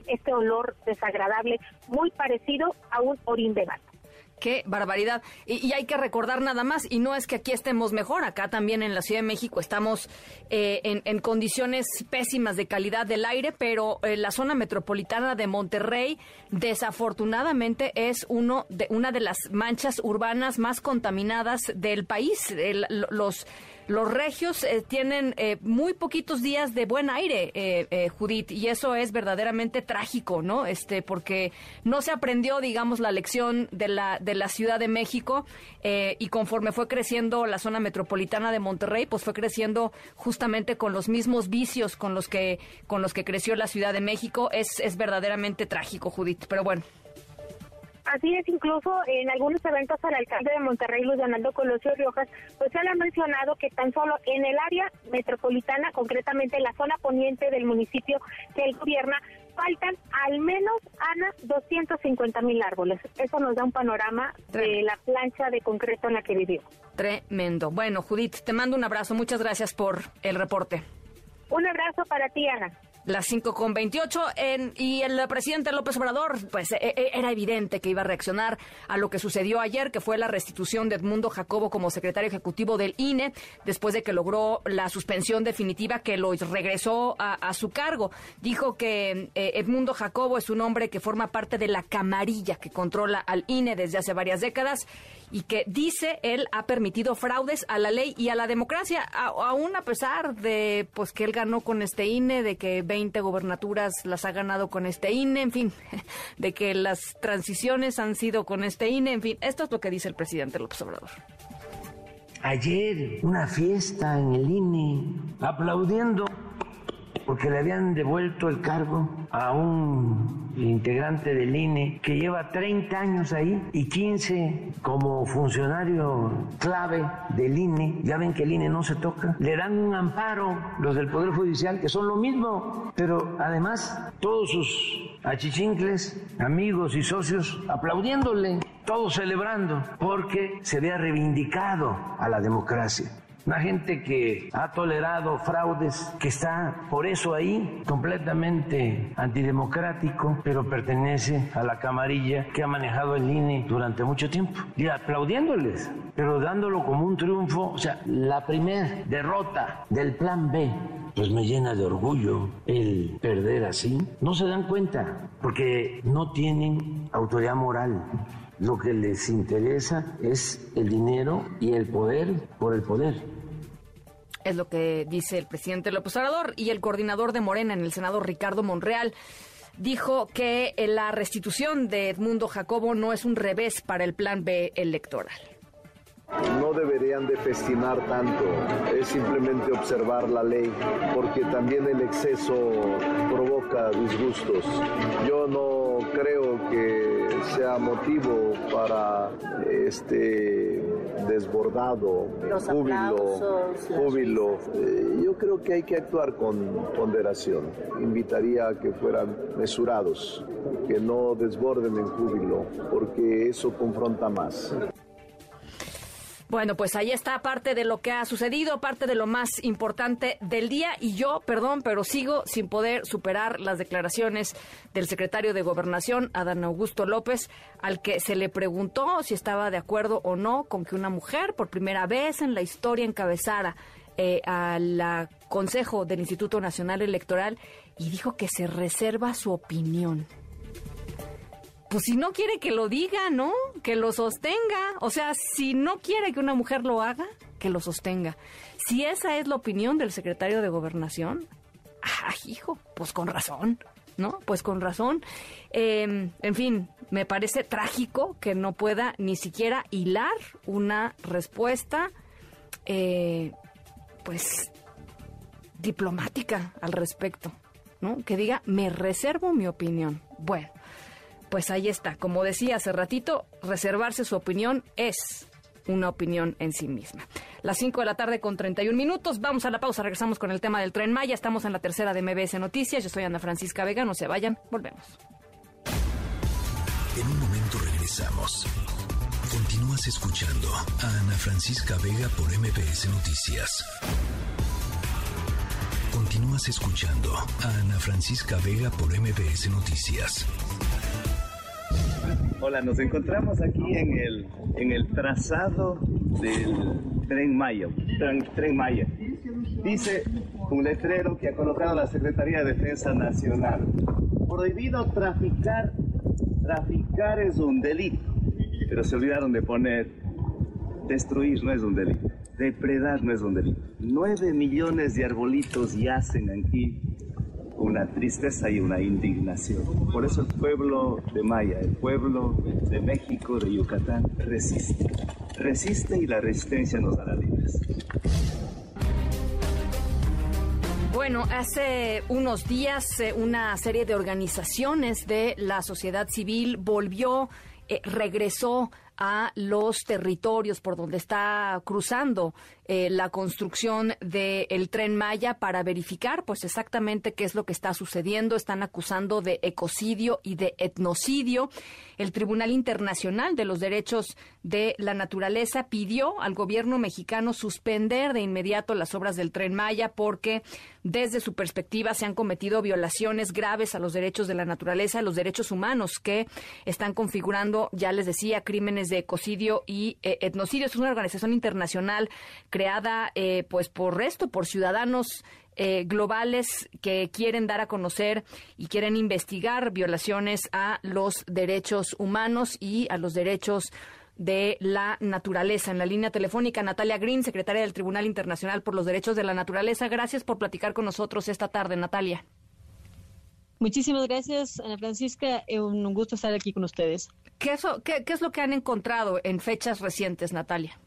este olor desagradable muy parecido a un orín de gato. Qué barbaridad. Y, hay que recordar nada más, y no es que aquí estemos mejor, acá también en la Ciudad de México estamos eh, en, condiciones pésimas de calidad del aire, pero eh, la zona metropolitana de Monterrey desafortunadamente es uno de, una de las manchas urbanas más contaminadas del país. los los regios eh, tienen eh, muy poquitos días de buen aire, eh, Judith, y eso es verdaderamente trágico, ¿no? Este, porque no se aprendió, digamos, la lección de la, de la Ciudad de México y conforme fue creciendo la zona metropolitana de Monterrey, pues fue creciendo justamente con los mismos vicios con los que, con los que creció la Ciudad de México. Es, es verdaderamente trágico, Judith, pero bueno. Así es, incluso en algunos eventos al alcalde de Monterrey, Luis Donaldo Colosio Riojas, pues se le ha mencionado que tan solo en el área metropolitana, concretamente en la zona poniente del municipio que él gobierna, faltan al menos, Ana, 250 mil árboles. Eso nos da un panorama de la plancha de concreto en la que vivió. Tremendo. Bueno, Judith, te mando un abrazo. Muchas gracias por el reporte. Un abrazo para ti, Ana las 5 con 28 en, y el presidente López Obrador, pues e, e, era evidente que iba a reaccionar a lo que sucedió ayer, que fue la restitución de Edmundo Jacobo como secretario ejecutivo del INE, después de que logró la suspensión definitiva que lo regresó a, su cargo. Dijo que eh, Edmundo Jacobo es un hombre que forma parte de la camarilla que controla al INE desde hace varias décadas y que dice él ha permitido fraudes a la ley y a la democracia, aún a pesar de pues que él ganó con este INE, de que 20 gobernaturas las ha ganado con este INE, en fin, [LAUGHS] de que las transiciones han sido con este INE, en fin, esto es lo que dice el presidente López Obrador. Ayer una fiesta en el INE aplaudiendo porque le habían devuelto el cargo a un integrante del INE que lleva 30 años ahí y 15 como funcionario clave del INE. Ya ven que el INE no se toca. Le dan un amparo los del Poder Judicial, que son lo mismo, pero además todos sus achichincles, amigos y socios aplaudiéndole, todos celebrando, porque se había reivindicado a la democracia una gente que ha tolerado fraudes, que está por eso ahí completamente antidemocrático, pero pertenece a la camarilla que ha manejado el INE durante mucho tiempo. Y aplaudiéndoles, pero dándolo como un triunfo, o sea, la primera derrota del plan B pues me llena de orgullo el perder así. No se dan cuenta porque no tienen autoridad moral. Lo que les interesa es el dinero y el poder por el poder. Es lo que dice el presidente López Obrador y el coordinador de Morena en el Senado, Ricardo Monreal dijo que la restitución de Edmundo Jacobo no es un revés para el plan B electoral. no deberían de festinar tanto, es simplemente observar la ley, porque también el exceso provoca disgustos. Yo no creo que sea motivo para este desbordado, júbilo, júbilo. Eh, yo creo que hay que actuar con ponderación. Invitaría a que fueran mesurados, que no desborden en júbilo, porque eso confronta más. Bueno, pues ahí está parte de lo que ha sucedido, parte de lo más importante del día. Y yo, perdón, pero sigo sin poder superar las declaraciones del secretario de Gobernación, Adán Augusto López, al que se le preguntó si estaba de acuerdo o no con que una mujer, por primera vez en la historia, encabezara eh, al Consejo del Instituto Nacional Electoral y dijo que se reserva su opinión pues si no quiere que lo diga, ¿no? Que lo sostenga. O sea, si no quiere que una mujer lo haga, que lo sostenga. Si esa es la opinión del secretario de Gobernación, ah, hijo, pues con razón, ¿no? Pues con razón. Em, en fin, me parece trágico que no pueda ni siquiera hilar una respuesta, eh, pues, diplomática al respecto, ¿no? Que diga, me reservo mi opinión. Bueno pues ahí está. Como decía hace ratito, reservarse su opinión es una opinión en sí misma. Las 5 de la tarde con 31 minutos. Vamos a la pausa. Regresamos con el tema del tren Maya. Estamos en la tercera de MBS Noticias. Yo soy Ana Francisca Vega. No se vayan. Volvemos. En un momento regresamos. Continúas escuchando a Ana Francisca Vega por MBS Noticias. Continúas escuchando a Ana Francisca Vega por MBS Noticias. Hola, nos encontramos aquí en el, en el trazado del tren Maya, tren, Maya. Dice un letrero que ha colocado la Secretaría de Defensa Nacional. Prohibido traficar, traficar es un delito, pero se olvidaron de poner destruir no es un delito, depredar no es un delito. Nueve millones de arbolitos yacen aquí una tristeza y una indignación. Por eso el pueblo de Maya, el pueblo de México, de Yucatán, resiste. Resiste y la resistencia nos dará libres. Bueno, hace unos días eh, una serie de organizaciones de la sociedad civil volvió, eh, regresó a los territorios por donde está cruzando eh, la construcción del tren Maya para verificar pues exactamente qué es lo que está sucediendo. Están acusando de ecocidio y de etnocidio. El Tribunal Internacional de los Derechos de la Naturaleza pidió al gobierno mexicano suspender de inmediato las obras del tren Maya porque desde su perspectiva se han cometido violaciones graves a los derechos de la naturaleza, a los derechos humanos que están configurando, ya les decía, crímenes de ecocidio y eh, etnocidio. Es una organización internacional creada eh, pues por resto, por ciudadanos eh, globales que quieren dar a conocer y quieren investigar violaciones a los derechos humanos y a los derechos de la naturaleza. En la línea telefónica, Natalia Green, secretaria del Tribunal Internacional por los Derechos de la Naturaleza. Gracias por platicar con nosotros esta tarde, Natalia. Muchísimas gracias, Ana Francisca. Es un gusto estar aquí con ustedes. ¿Qué es, qué, es lo que han encontrado en fechas recientes, Natalia?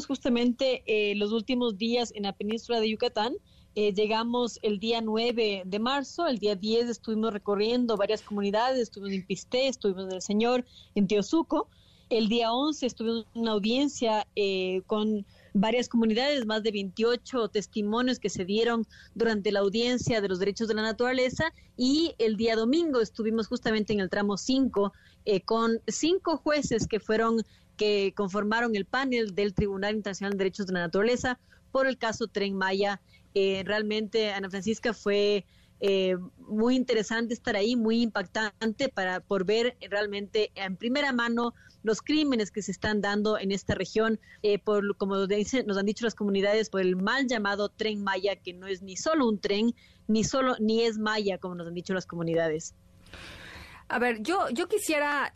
Justamente eh, los últimos días en la península de Yucatán. Eh, llegamos el día 9 de marzo, el día 10 estuvimos recorriendo varias comunidades, estuvimos en Pisté, estuvimos en El Señor, en Teosuco. El día 11 estuvimos en una audiencia eh, con varias comunidades, más de 28 testimonios que se dieron durante la audiencia de los derechos de la naturaleza y el día domingo estuvimos justamente en el tramo 5 eh, con cinco jueces que fueron que conformaron el panel del Tribunal Internacional de Derechos de la Naturaleza por el caso Tren Maya. Eh, realmente, Ana Francisca, fue eh, muy interesante estar ahí, muy impactante para por ver realmente en primera mano los crímenes que se están dando en esta región, eh, por como dicen, nos han dicho las comunidades, por el mal llamado tren Maya, que no es ni solo un tren, ni solo ni es Maya, como nos han dicho las comunidades. A ver, yo, yo quisiera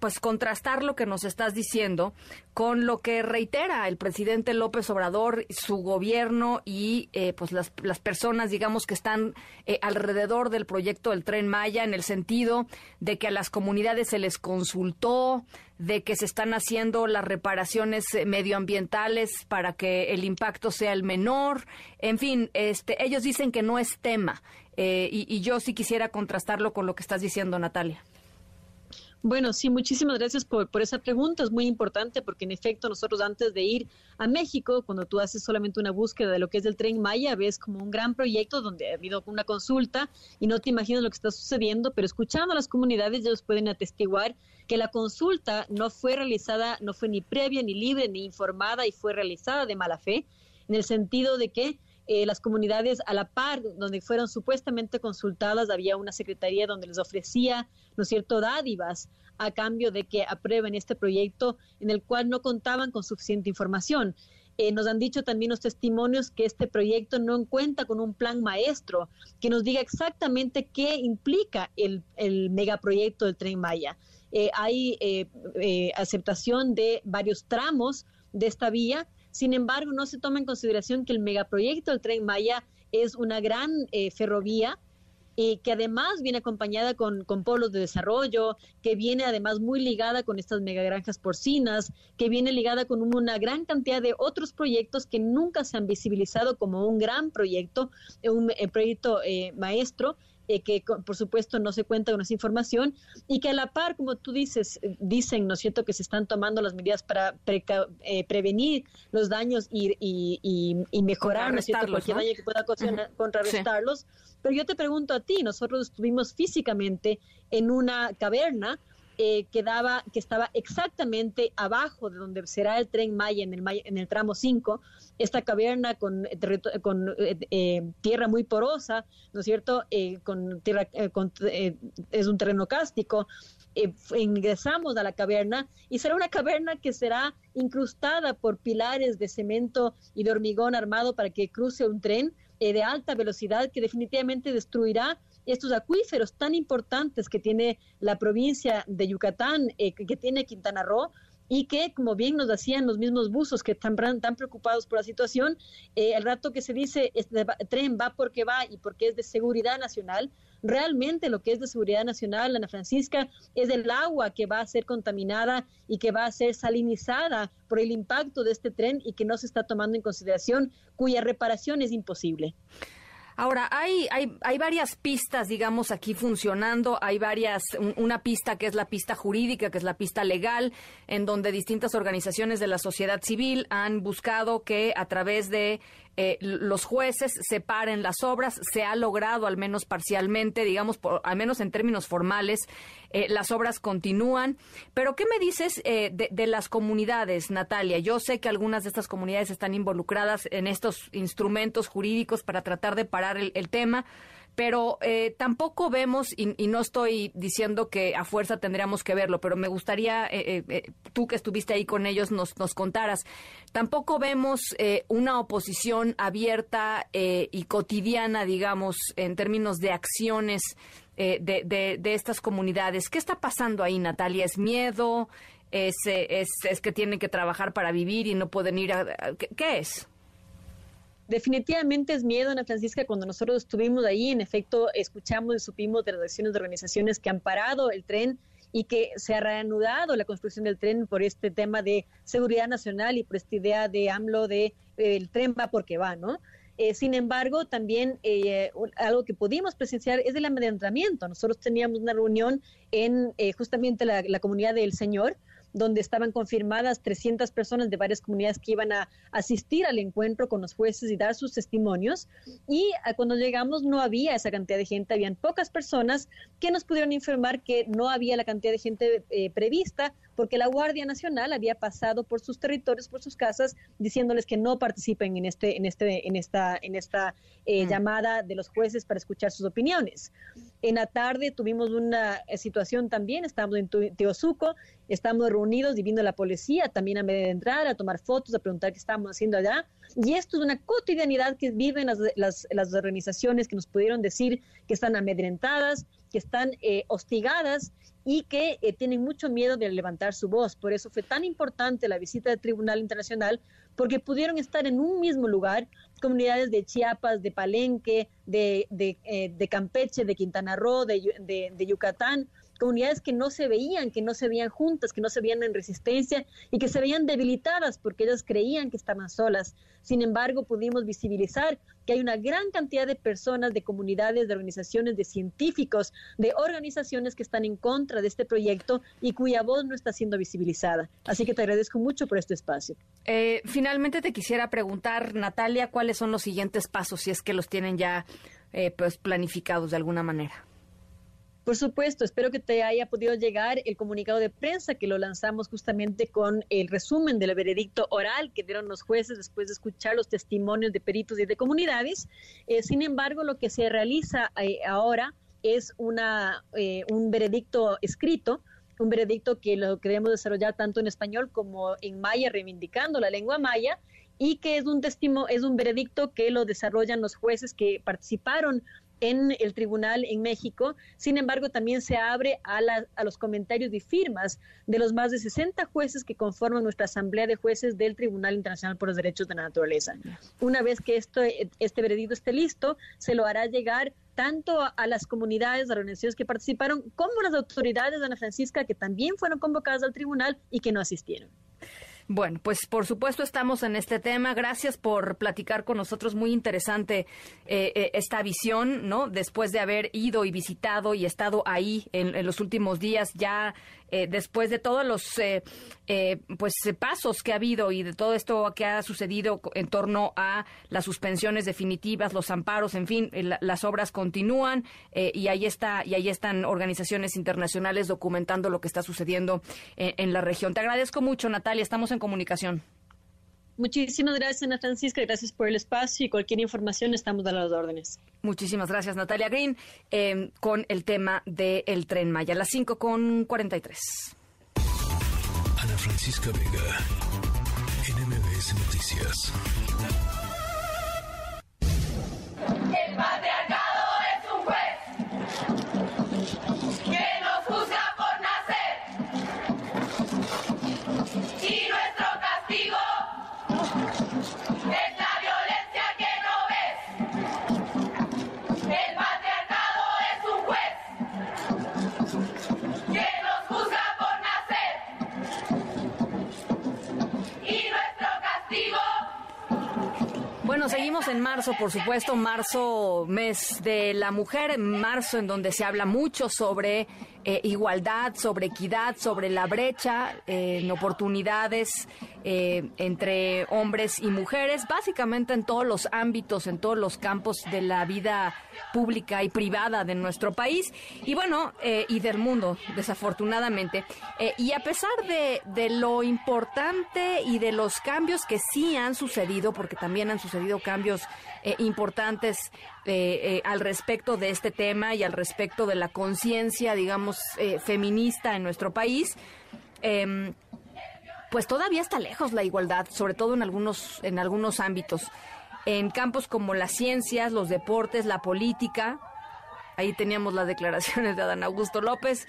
pues contrastar lo que nos estás diciendo con lo que reitera el presidente López Obrador, su gobierno y eh, pues las, las, personas, digamos, que están eh, alrededor del proyecto del tren Maya, en el sentido de que a las comunidades se les consultó, de que se están haciendo las reparaciones medioambientales para que el impacto sea el menor. En fin, este, ellos dicen que no es tema. Eh, y yo sí quisiera contrastarlo con lo que estás diciendo, Natalia. Bueno, sí, muchísimas gracias por, por, esa pregunta. Es muy importante porque en efecto nosotros antes de ir a México, cuando tú haces solamente una búsqueda de lo que es el tren Maya, ves como un gran proyecto donde ha habido una consulta y no te imaginas lo que está sucediendo, pero escuchando a las comunidades ellos pueden atestiguar que la consulta no fue realizada, no fue ni previa, ni libre, ni informada y fue realizada de mala fe, en el sentido de que eh, las comunidades a la par, donde fueron supuestamente consultadas, había una secretaría donde les ofrecía, ¿no es cierto?, dádivas a cambio de que aprueben este proyecto en el cual no contaban con suficiente información. Eh, nos han dicho también los testimonios que este proyecto no cuenta con un plan maestro que nos diga exactamente qué implica el, el megaproyecto del tren Maya. Eh, hay aceptación de varios tramos de esta vía, sin embargo, no se toma en consideración que el megaproyecto del tren Maya es una gran eh, ferrovía que además viene acompañada con, con, polos de desarrollo, que viene además muy ligada con estas megagranjas porcinas, que viene ligada con una gran cantidad de otros proyectos que nunca se han visibilizado como un gran proyecto, un, eh, proyecto eh, maestro, eh, que por supuesto no se cuenta con esa información y que a la par, como tú dices, dicen, ¿no es cierto?, que se están tomando las medidas para eh, prevenir los daños y, y, mejorar, ¿no es cierto?, cualquier daño que pueda contrarrestarlos. Pero yo te pregunto a ti, nosotros estuvimos físicamente en una caverna eh, que, que estaba exactamente abajo de donde será el tren Maya en el, tramo 5, esta caverna con, con eh, eh, tierra muy porosa, ¿no es cierto? con tierra, es un terreno cástico. ingresamos a la caverna y será una caverna que será incrustada por pilares de cemento y de hormigón armado para que cruce un tren de alta velocidad que definitivamente destruirá estos acuíferos tan importantes que tiene la provincia de Yucatán, eh, que tiene Quintana Roo, y que, como bien nos decían los mismos buzos que están tan preocupados por la situación, eh, el rato que se dice este tren va porque va y porque es de seguridad nacional, realmente lo que es de seguridad nacional, Ana Francisca, es el agua que va a ser contaminada y que va a ser salinizada por el impacto de este tren y que no se está tomando en consideración, cuya reparación es imposible. Ahora, hay, hay, hay varias pistas, digamos, aquí funcionando. Hay varias, una pista que es la pista jurídica, que es la pista legal, en donde distintas organizaciones de la sociedad civil han buscado que a través de eh, los jueces separen las obras. Se ha logrado, al menos parcialmente, digamos, al menos en términos formales, eh, las obras continúan. Pero, ¿qué me dices eh, de, las comunidades, Natalia? Yo sé que algunas de estas comunidades están involucradas en estos instrumentos jurídicos para tratar de parar el tema pero eh, tampoco vemos, y, no estoy diciendo que a fuerza tendríamos que verlo, pero me gustaría, eh, eh, tú que estuviste ahí con ellos, nos, nos contaras, tampoco vemos una oposición abierta y cotidiana, digamos, en términos de acciones de, de, estas comunidades. ¿Qué está pasando ahí, Natalia? ¿Es miedo? ¿Es, es, es que tienen que trabajar para vivir y no pueden ir a... ¿Qué es? Definitivamente es miedo, Ana Francisca, cuando nosotros estuvimos ahí, en efecto, escuchamos y supimos de las acciones de organizaciones que han parado el tren y que se ha reanudado la construcción del tren por este tema de seguridad nacional y por esta idea de AMLO de el tren va porque va, ¿no? Eh, sin embargo, también eh, algo que pudimos presenciar es el amedrentamiento. Nosotros teníamos una reunión en eh, justamente la comunidad del Señor, donde estaban confirmadas 300 personas de varias comunidades que iban a asistir al encuentro con los jueces y dar sus testimonios. Y ah, cuando llegamos no había esa cantidad de gente, habían pocas personas que nos pudieron informar que no había la cantidad de gente eh, prevista porque la Guardia Nacional había pasado por sus territorios, por sus casas, diciéndoles que no participen en este, en este, en esta, en esta eh, mm. llamada de los jueces para escuchar sus opiniones. En la tarde tuvimos una eh, situación también, estábamos en Teosuco, estamos reunidos y vino la policía también a entrar, a tomar fotos, a preguntar qué estábamos haciendo allá. Y esto es una cotidianidad que viven las organizaciones que nos pudieron decir que están amedrentadas, que están eh, hostigadas y que eh, tienen mucho miedo de levantar su voz. Por eso fue tan importante la visita del Tribunal Internacional, porque pudieron estar en un mismo lugar comunidades de Chiapas, de Palenque, de, de, eh, Campeche, de Quintana Roo, de, de, Yucatán, comunidades que no se veían, que no se veían juntas, que no se veían en resistencia y que se veían debilitadas porque ellas creían que estaban solas. Sin embargo, pudimos visibilizar que hay una gran cantidad de personas, de comunidades, de organizaciones, de científicos, de organizaciones que están en contra de este proyecto y cuya voz no está siendo visibilizada. Así que te agradezco mucho por este espacio. Eh, finalmente te quisiera preguntar, Natalia, cuáles son los siguientes pasos, si es que los tienen ya eh, pues planificados de alguna manera. Por supuesto, espero que te haya podido llegar el comunicado de prensa que lo lanzamos justamente con el resumen del veredicto oral que dieron los jueces después de escuchar los testimonios de peritos y de comunidades. Eh, sin embargo, lo que se realiza eh, ahora es una, eh, un veredicto escrito un veredicto que lo queremos desarrollar tanto en español como en maya, reivindicando la lengua maya, y que es un testimonio, es un veredicto que lo desarrollan los jueces que participaron en el tribunal en México. Sin embargo, también se abre a, a, los comentarios y firmas de los más de 60 jueces que conforman nuestra Asamblea de Jueces del Tribunal Internacional por los Derechos de la Naturaleza. Una vez que esto, este veredicto esté listo, se lo hará llegar tanto a, las comunidades, a las organizaciones que participaron, como a las autoridades de Ana Francisca que también fueron convocadas al tribunal y que no asistieron. Bueno, pues por supuesto estamos en este tema. Gracias por platicar con nosotros. Muy interesante eh, eh, esta visión, ¿no? Después de haber ido y visitado y estado ahí en, en los últimos días, ya eh, después de todos los eh, eh, pues pasos que ha habido y de todo esto que ha sucedido en torno a las suspensiones definitivas, los amparos, en fin, las obras continúan y ahí está y ahí están organizaciones internacionales documentando lo que está sucediendo en la región. Te agradezco mucho, Natalia. Estamos en comunicación. Muchísimas gracias, Ana Francisca. Gracias por el espacio y cualquier información estamos a las órdenes. Muchísimas gracias, Natalia Green, eh, con el tema del tren Maya. Las 5 con 43. Ana Francisca Vega, NMBS Noticias. El patriarcado seguimos en marzo, por supuesto, marzo, mes de la mujer, marzo en donde se habla mucho sobre eh, igualdad, sobre equidad, sobre la brecha eh, en oportunidades eh, entre hombres y mujeres, básicamente en todos los ámbitos, en todos los campos de la vida pública y privada de nuestro país y bueno, eh, y del mundo, desafortunadamente. Eh, y a pesar de, de lo importante y de los cambios que sí han sucedido, porque también han sucedido cambios eh, importantes eh, eh, al respecto de este tema y al respecto de la conciencia, digamos, feminista en nuestro país, em, pues todavía está lejos la igualdad, sobre todo en algunos, en algunos ámbitos. En campos como las ciencias, los deportes, la política, ahí teníamos las declaraciones de Adán Augusto López,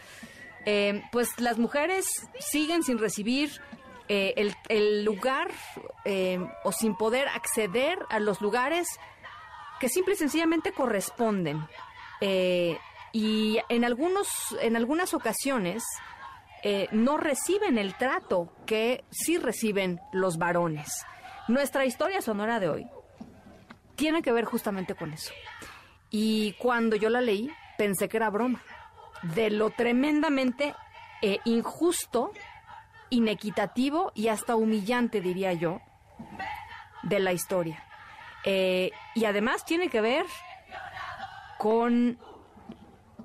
eh, pues las mujeres siguen sin recibir eh, el, lugar eh, o sin poder acceder a los lugares que simple y sencillamente corresponden. Eh, y en, algunos, en algunas ocasiones eh, no reciben el trato que sí reciben los varones. Nuestra historia sonora de hoy tiene que ver justamente con eso. Y cuando yo la leí, pensé que era broma. De lo tremendamente injusto, inequitativo y hasta humillante, diría yo, de la historia. Eh, y además tiene que ver con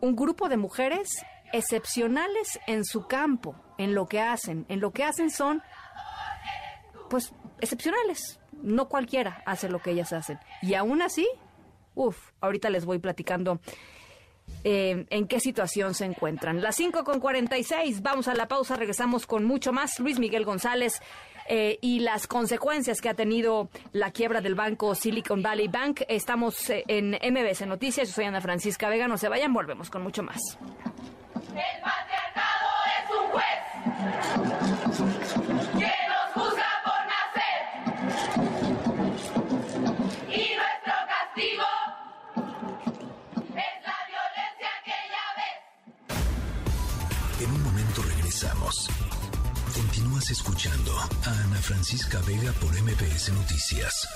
un grupo de mujeres excepcionales en su campo, en lo que hacen. En lo que hacen son, pues, excepcionales. No cualquiera hace lo que ellas hacen. Y aún así, uff, ahorita les voy platicando eh, en qué situación se encuentran. Las 5 con 46, vamos a la pausa, regresamos con mucho más. Luis Miguel González eh, y las consecuencias que ha tenido la quiebra del banco Silicon Valley Bank. Estamos eh, en MBS Noticias, yo soy Ana Francisca Vega, no se vayan, volvemos con mucho más. El patriarcado es un juez Escuchando a Ana Francisca Vega por MBS Noticias.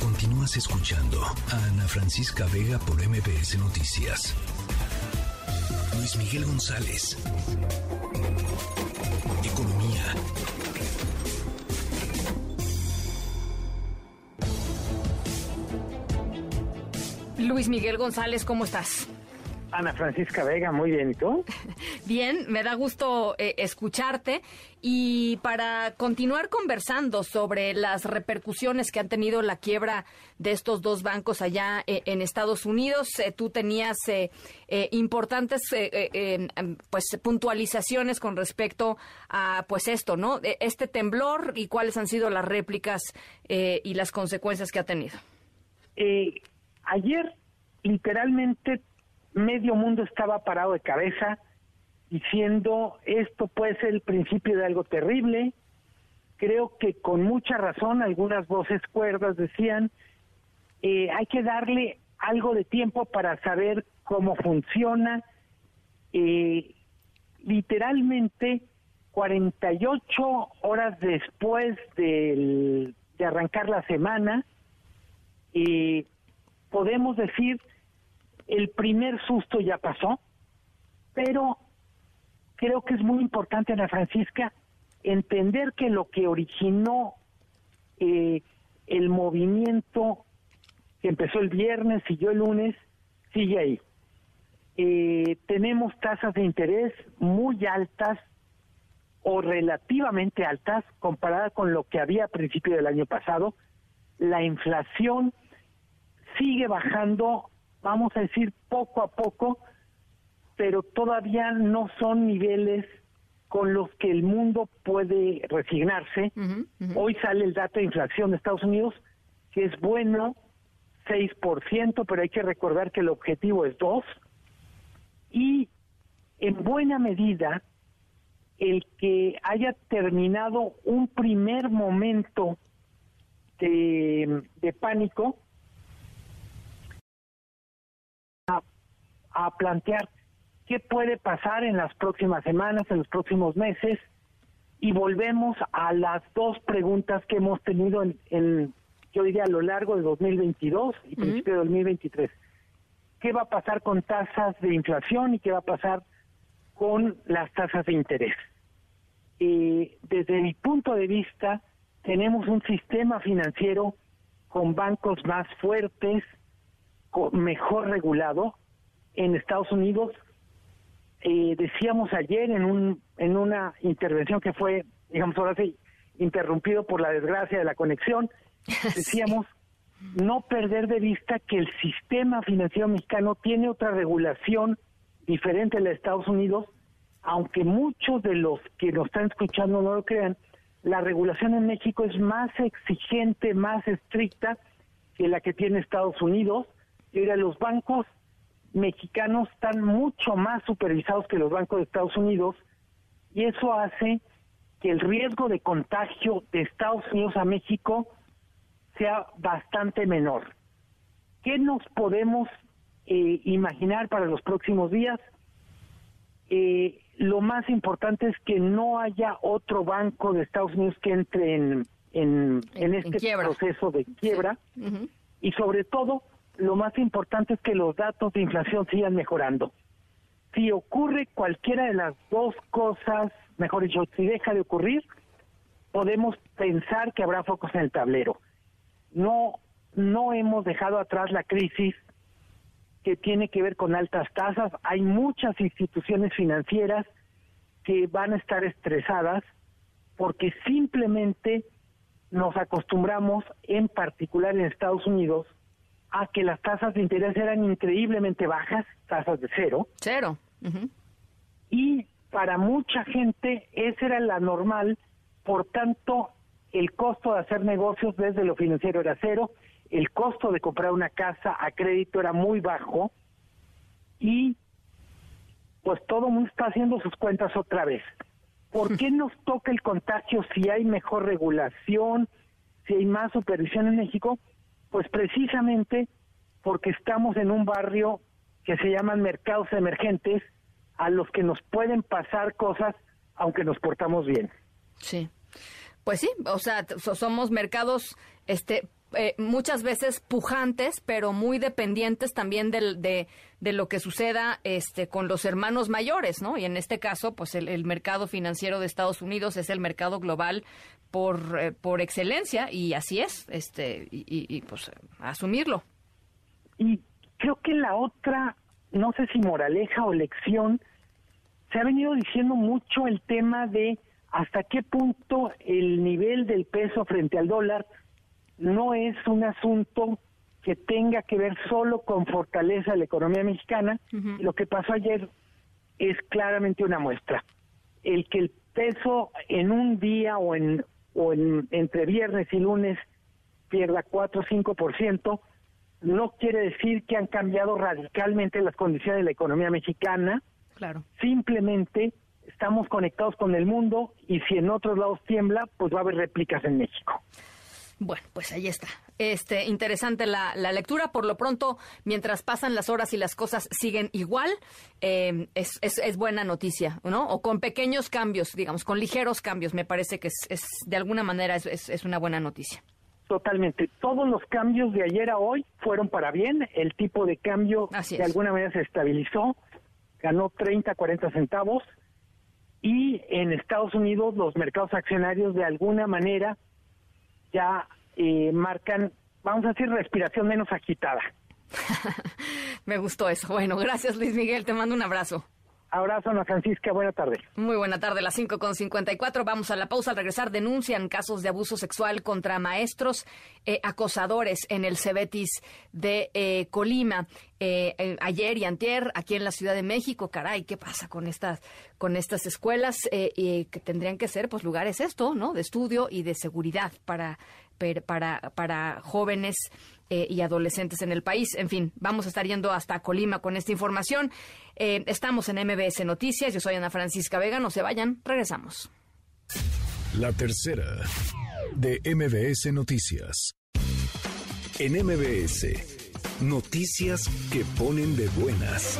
Continúas escuchando a Ana Francisca Vega por MBS Noticias. Luis Miguel González. Economía. Luis Miguel González, ¿cómo estás? Ana Francisca Vega, muy bien, ¿y tú? [LAUGHS] Bien, me da gusto eh, escucharte y para continuar conversando sobre las repercusiones que han tenido la quiebra de estos dos bancos allá eh, en Estados Unidos, eh, tú tenías importantes pues puntualizaciones con respecto a pues esto, ¿no? Este temblor y cuáles han sido las réplicas y las consecuencias que ha tenido. ayer literalmente medio mundo estaba parado de cabeza diciendo esto puede ser el principio de algo terrible. Creo que con mucha razón algunas voces cuerdas decían eh, hay que darle algo de tiempo para saber cómo funciona. Eh, literalmente 48 horas después de arrancar la semana, eh, podemos decir el primer susto ya pasó, pero creo que es muy importante, Ana Francisca, entender que lo que originó eh, el movimiento que empezó el viernes, siguió el lunes, sigue ahí. Eh, tenemos tasas de interés muy altas o relativamente altas comparada con lo que había a principio del año pasado. La inflación sigue bajando vamos a decir, poco a poco, pero todavía no son niveles con los que el mundo puede resignarse. Hoy sale el dato de inflación de Estados Unidos, que es bueno, 6%, pero hay que recordar que el objetivo es 2%. Y en buena medida, el que haya terminado un primer momento de, de pánico a plantear qué puede pasar en las próximas semanas, en los próximos meses, y volvemos a las dos preguntas que hemos tenido en, yo diría, a lo largo de 2022 y principio de 2023. ¿Qué va a pasar con tasas de inflación y qué va a pasar con las tasas de interés? Eh, desde mi punto de vista, tenemos un sistema financiero con bancos más fuertes, mejor regulado, en Estados Unidos. Eh, decíamos ayer en, un, en una intervención que fue, digamos ahora sí, interrumpido por la desgracia de la conexión, [LAUGHS] decíamos no perder de vista que el sistema financiero mexicano tiene otra regulación diferente a la de Estados Unidos, aunque muchos de los que nos están escuchando no lo crean, la regulación en México es más exigente, más estricta que la que tiene Estados Unidos. Y los bancos mexicanos están mucho más supervisados que los bancos de Estados Unidos y eso hace que el riesgo de contagio de Estados Unidos a México sea bastante menor. ¿Qué nos podemos eh, imaginar para los próximos días? Eh, lo más importante es que no haya otro banco de Estados Unidos que entre en, en, este proceso de quiebra y sobre todo lo más importante es que los datos de inflación sigan mejorando. Si ocurre cualquiera de las dos cosas, mejor dicho, si deja de ocurrir, podemos pensar que habrá focos en el tablero. No, no hemos dejado atrás la crisis que tiene que ver con altas tasas. Hay muchas instituciones financieras que van a estar estresadas porque simplemente nos acostumbramos, en particular en Estados Unidos, a que las tasas de interés eran increíblemente bajas, tasas de cero. Cero. Y para mucha gente esa era la normal, por tanto el costo de hacer negocios desde lo financiero era cero, el costo de comprar una casa a crédito era muy bajo y pues todo el mundo está haciendo sus cuentas otra vez. ¿Por qué nos toca el contagio si hay mejor regulación, si hay más supervisión en México? Pues precisamente porque estamos en un barrio que se llaman mercados emergentes, a los que nos pueden pasar cosas aunque nos portamos bien. Sí. Pues sí, o sea, somos mercados este eh, muchas veces pujantes, pero muy dependientes también del, de, de, lo que suceda este, con los hermanos mayores, ¿no? Y en este caso, pues el, mercado financiero de Estados Unidos es el mercado global por, eh, por excelencia y así es, este, y, y, pues asumirlo. Y creo que la otra, no sé si moraleja o lección, se ha venido diciendo mucho el tema de hasta qué punto el nivel del peso frente al dólar no es un asunto que tenga que ver solo con fortaleza de la economía mexicana. Lo que pasó ayer es claramente una muestra. El que el peso en un día o en o en, entre viernes y lunes pierda 4 o 5%, no quiere decir que han cambiado radicalmente las condiciones de la economía mexicana. Claro. Simplemente estamos conectados con el mundo y si en otros lados tiembla, pues va a haber réplicas en México. Bueno, pues ahí está. Este, interesante la, lectura. Por lo pronto, mientras pasan las horas y las cosas siguen igual, eh, es, es, buena noticia, ¿no? O con pequeños cambios, digamos, con ligeros cambios. Me parece que es, de alguna manera es, es una buena noticia. Totalmente. Todos los cambios de ayer a hoy fueron para bien. El tipo de cambio de alguna manera se estabilizó, ganó 30, 40 centavos. Y en Estados Unidos los mercados accionarios de alguna manera ya eh, marcan, vamos a decir, respiración menos agitada. [LAUGHS] Me gustó eso. Bueno, gracias Luis Miguel, te mando un abrazo. Abrazo, Ana Francisca. Buena tarde. Muy buena tarde, las 5 con 54. Vamos a la pausa. Al regresar, denuncian casos de abuso sexual contra maestros eh, acosadores en el Cebetis de eh, Colima. Eh, ayer y antier, aquí en la Ciudad de México. Caray, ¿qué pasa con estas, con estas escuelas que tendrían que ser, pues, lugares esto, ¿no? De estudio y de seguridad para, para, para jóvenes eh, y adolescentes en el país. En fin, vamos a estar yendo hasta Colima con esta información. Eh, estamos en MBS Noticias. Yo soy Ana Francisca Vega. No se vayan. Regresamos. La tercera de MBS Noticias. En MBS, noticias que ponen de buenas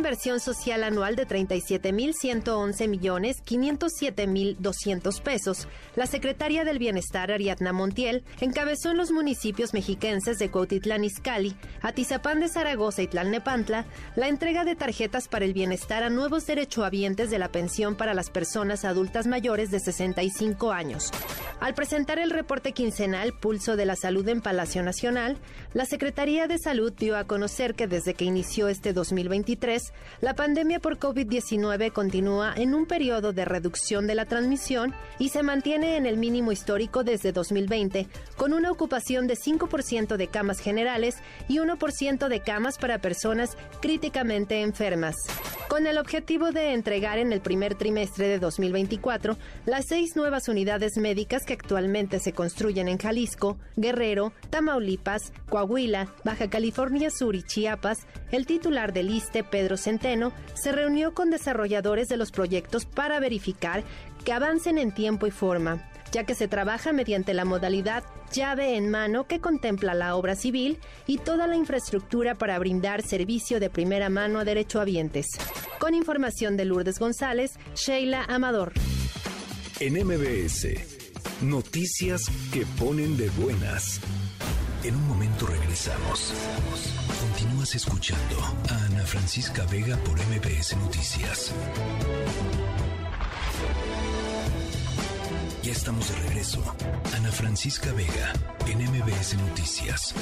inversión social anual de 37.111 millones 507.200 pesos, la secretaria del Bienestar Ariadna Montiel encabezó en los municipios mexiquenses de Cuautitlán Izcalli, Atizapán de Zaragoza y Tlalnepantla la entrega de tarjetas para el bienestar a nuevos derechohabientes de la pensión para las personas adultas mayores de 65 años. Al presentar el reporte quincenal Pulso de la Salud en Palacio Nacional, la Secretaría de Salud dio a conocer que desde que inició este 2023 la pandemia por COVID-19 continúa en un periodo de reducción de la transmisión y se mantiene en el mínimo histórico desde 2020, con una ocupación de 5% de camas generales y 1% de camas para personas críticamente enfermas. Con el objetivo de entregar en el primer trimestre de 2024 las seis nuevas unidades médicas que actualmente se construyen en Jalisco, Guerrero, Tamaulipas, Coahuila, Baja California Sur y Chiapas, el titular del ISTE, Pedro Centeno, se reunió con desarrolladores de los proyectos para verificar que avancen en tiempo y forma, ya que se trabaja mediante la modalidad llave en mano que contempla la obra civil y toda la infraestructura para brindar servicio de primera mano a derechohabientes. Con información de Lourdes González, Sheila Amador. En MBS, noticias que ponen de buenas. En un momento regresamos. Continúas escuchando a Ana Francisca Vega por MBS Noticias. Ya estamos de regreso. Ana Francisca Vega en MBS Noticias.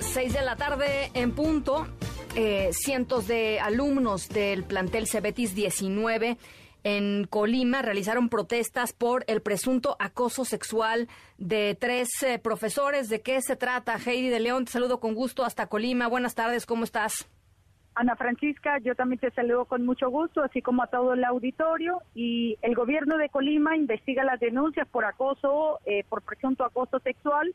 Seis de la tarde en punto. Eh, cientos de alumnos del plantel Cebetis 19 en Colima realizaron protestas por el presunto acoso sexual de tres eh, profesores. ¿De qué se trata? Heidi de León, te saludo con gusto hasta Colima. Buenas tardes, ¿cómo estás? Ana Francisca, yo también te saludo con mucho gusto, así como a todo el auditorio. Y el gobierno de Colima investiga las denuncias por acoso, eh, por presunto acoso sexual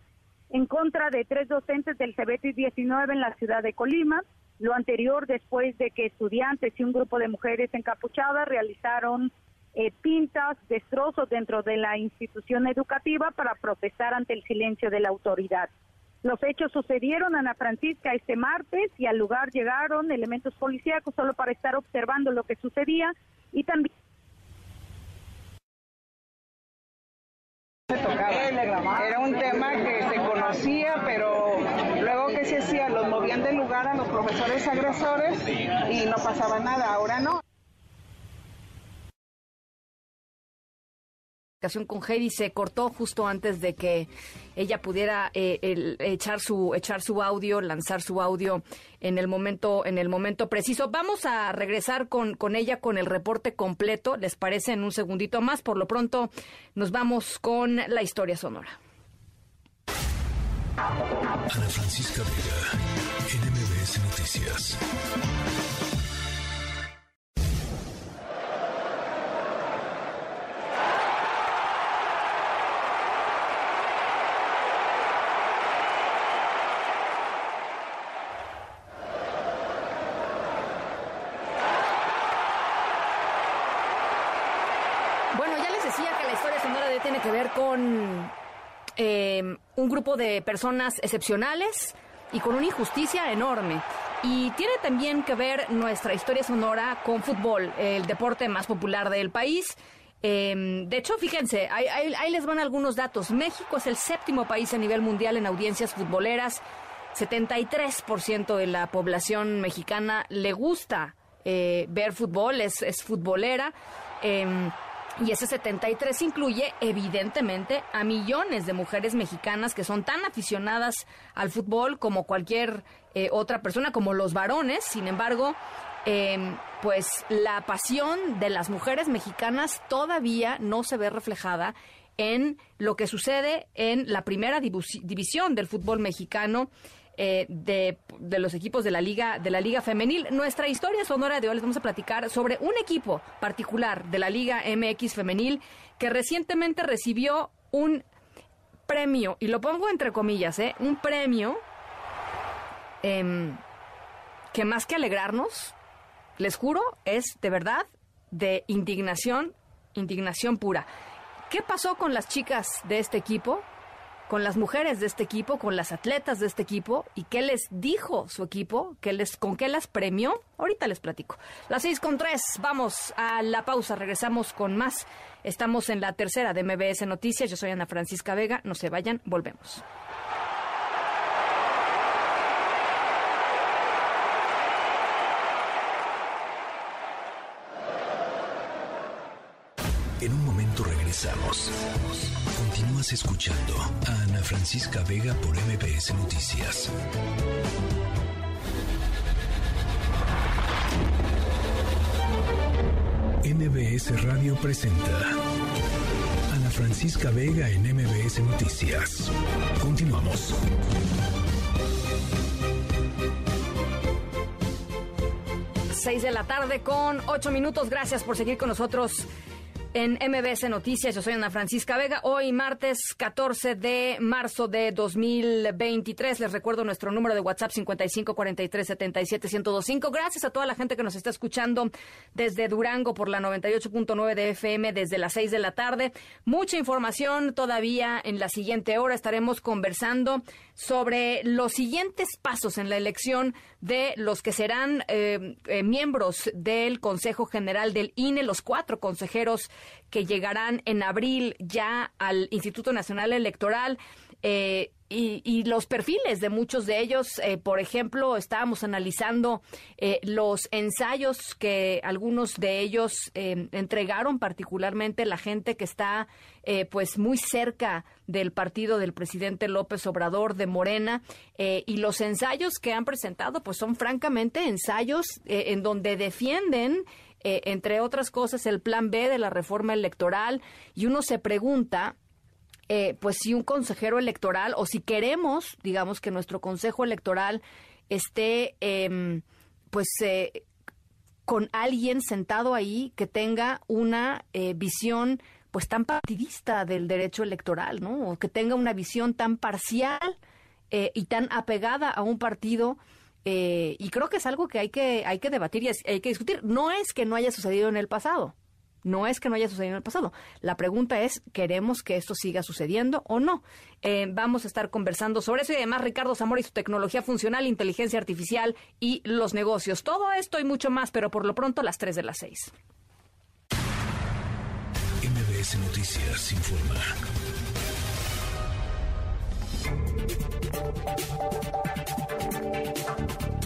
en contra de tres docentes del CBT 19 en la ciudad de Colima. Lo anterior después de que estudiantes y un grupo de mujeres encapuchadas realizaron eh, pintas, destrozos dentro de la institución educativa para protestar ante el silencio de la autoridad. Los hechos sucedieron, Ana Francisca, este martes y al lugar llegaron elementos policíacos solo para estar observando lo que sucedía y también Era un tema que se conocía, pero luego que se hacía, los movían del lugar a los profesores agresores y no pasaba nada. Ahora no. Con Heidi se cortó justo antes de que ella pudiera eh, echar su echar su audio, lanzar su audio en el momento en el momento preciso. Vamos a regresar con, con ella con el reporte completo, ¿les parece? En un segundito más. Por lo pronto nos vamos con la historia sonora. Ana Francisca Vega, NMBS Noticias. Con em, un grupo de personas excepcionales y con una injusticia enorme. Y tiene también que ver nuestra historia sonora con fútbol, el deporte más popular del país. Em, de hecho, fíjense, ahí, les van algunos datos. México es el séptimo país a nivel mundial en audiencias futboleras. 73% de la población mexicana le gusta eh, ver fútbol, es, es futbolera. Em, y ese 73 incluye, evidentemente, a millones de mujeres mexicanas que son tan aficionadas al fútbol como cualquier eh, otra persona, como los varones. Sin embargo, em, pues la pasión de las mujeres mexicanas todavía no se ve reflejada en lo que sucede en la primera división del fútbol mexicano eh, de, los equipos de la liga de la liga femenil. Nuestra historia sonora de hoy les vamos a platicar sobre un equipo particular de la liga MX femenil que recientemente recibió un premio y lo pongo entre comillas, ¿eh? un premio em, que más que alegrarnos, les juro, es de verdad de indignación, indignación pura. ¿Qué pasó con las chicas de este equipo? Con las mujeres de este equipo, con las atletas de este equipo y qué les dijo su equipo, qué les, con qué las premió. Ahorita les platico. Las seis con tres, vamos a la pausa, regresamos con más. Estamos en la tercera de MBS Noticias. Yo soy Ana Francisca Vega. No se vayan, volvemos. En un momento regresamos. Continúas escuchando a Ana Francisca Vega por MBS Noticias. MBS Radio presenta Ana Francisca Vega en MBS Noticias. Continuamos. Seis de la tarde con ocho minutos. Gracias por seguir con nosotros en MBS Noticias. Yo soy Ana Francisca Vega. Hoy, martes 14 de marzo de 2023. Les recuerdo nuestro número de WhatsApp 5543771025. Gracias a toda la gente que nos está escuchando desde Durango por la 98.9 de FM desde las 6 de la tarde. Mucha información todavía en la siguiente hora. Estaremos conversando sobre los siguientes pasos en la elección de los que serán eh, eh, miembros del Consejo General del INE, los cuatro consejeros que llegarán en abril ya al Instituto Nacional Electoral. Eh, y, los perfiles de muchos de ellos, eh, por ejemplo, estábamos analizando eh, los ensayos que algunos de ellos entregaron, particularmente la gente que está pues muy cerca del partido del presidente López Obrador de Morena y los ensayos que han presentado pues son francamente ensayos en donde defienden eh, entre otras cosas, el plan B de la reforma electoral y uno se pregunta, eh, pues si un consejero electoral o si queremos, digamos, que nuestro consejo electoral esté, em, pues, eh, con alguien sentado ahí que tenga una visión pues tan partidista del derecho electoral, ¿no? O que tenga una visión tan parcial y tan apegada a un partido eh, y creo que es algo que hay que, hay que debatir y hay que discutir. No es que no haya sucedido en el pasado. No es que no haya sucedido en el pasado. La pregunta es, ¿queremos que esto siga sucediendo o no? Eh, vamos a estar conversando sobre eso y además Ricardo Zamora y su tecnología funcional, inteligencia artificial y los negocios. Todo esto y mucho más, pero por lo pronto las 3 de las 6. MBS Noticias informa.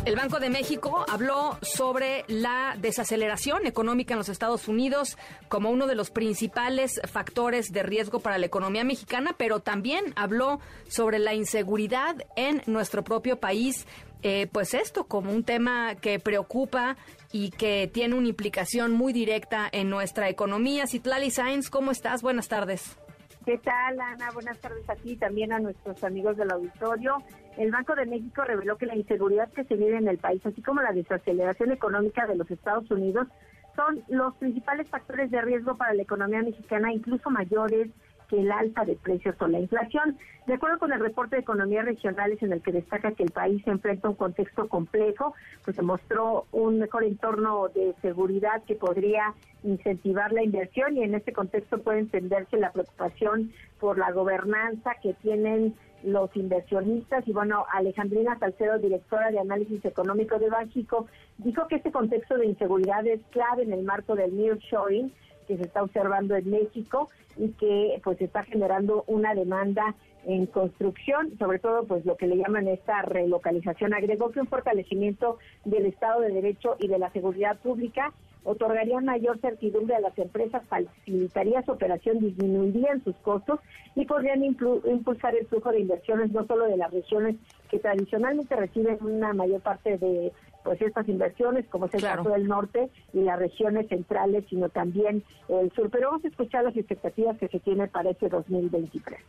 El Banco de México habló sobre la desaceleración económica en los Estados Unidos como uno de los principales factores de riesgo para la economía mexicana, pero también habló sobre la inseguridad en nuestro propio país. Eh, pues esto como un tema que preocupa y que tiene una implicación muy directa en nuestra economía. Citlali Sainz, ¿cómo estás? Buenas tardes. ¿Qué tal, Ana? Buenas tardes a ti también a nuestros amigos del auditorio. El Banco de México reveló que la inseguridad que se vive en el país, así como la desaceleración económica de los Estados Unidos, son los principales factores de riesgo para la economía mexicana, incluso mayores que el alza de precios o la inflación. De acuerdo con el reporte de economías regionales en el que destaca que el país se enfrenta a un contexto complejo, pues se mostró un mejor entorno de seguridad que podría incentivar la inversión y en este contexto puede entenderse la preocupación por la gobernanza que tienen los inversionistas y bueno, Alejandrina Salcedo, directora de análisis económico de Básico, dijo que este contexto de inseguridad es clave en el marco del nearshoring que se está observando en México y que pues está generando una demanda en construcción, sobre todo pues lo que le llaman esta relocalización. Agregó que un fortalecimiento del Estado de Derecho y de la seguridad pública otorgaría mayor certidumbre a las empresas, facilitaría su operación, disminuirían sus costos y podrían impulsar el flujo de inversiones no solo de las regiones que tradicionalmente reciben una mayor parte de pues estas inversiones, como es el caso del norte y las regiones centrales, sino también el sur. Pero vamos a escuchar las expectativas que se tienen para este 2023.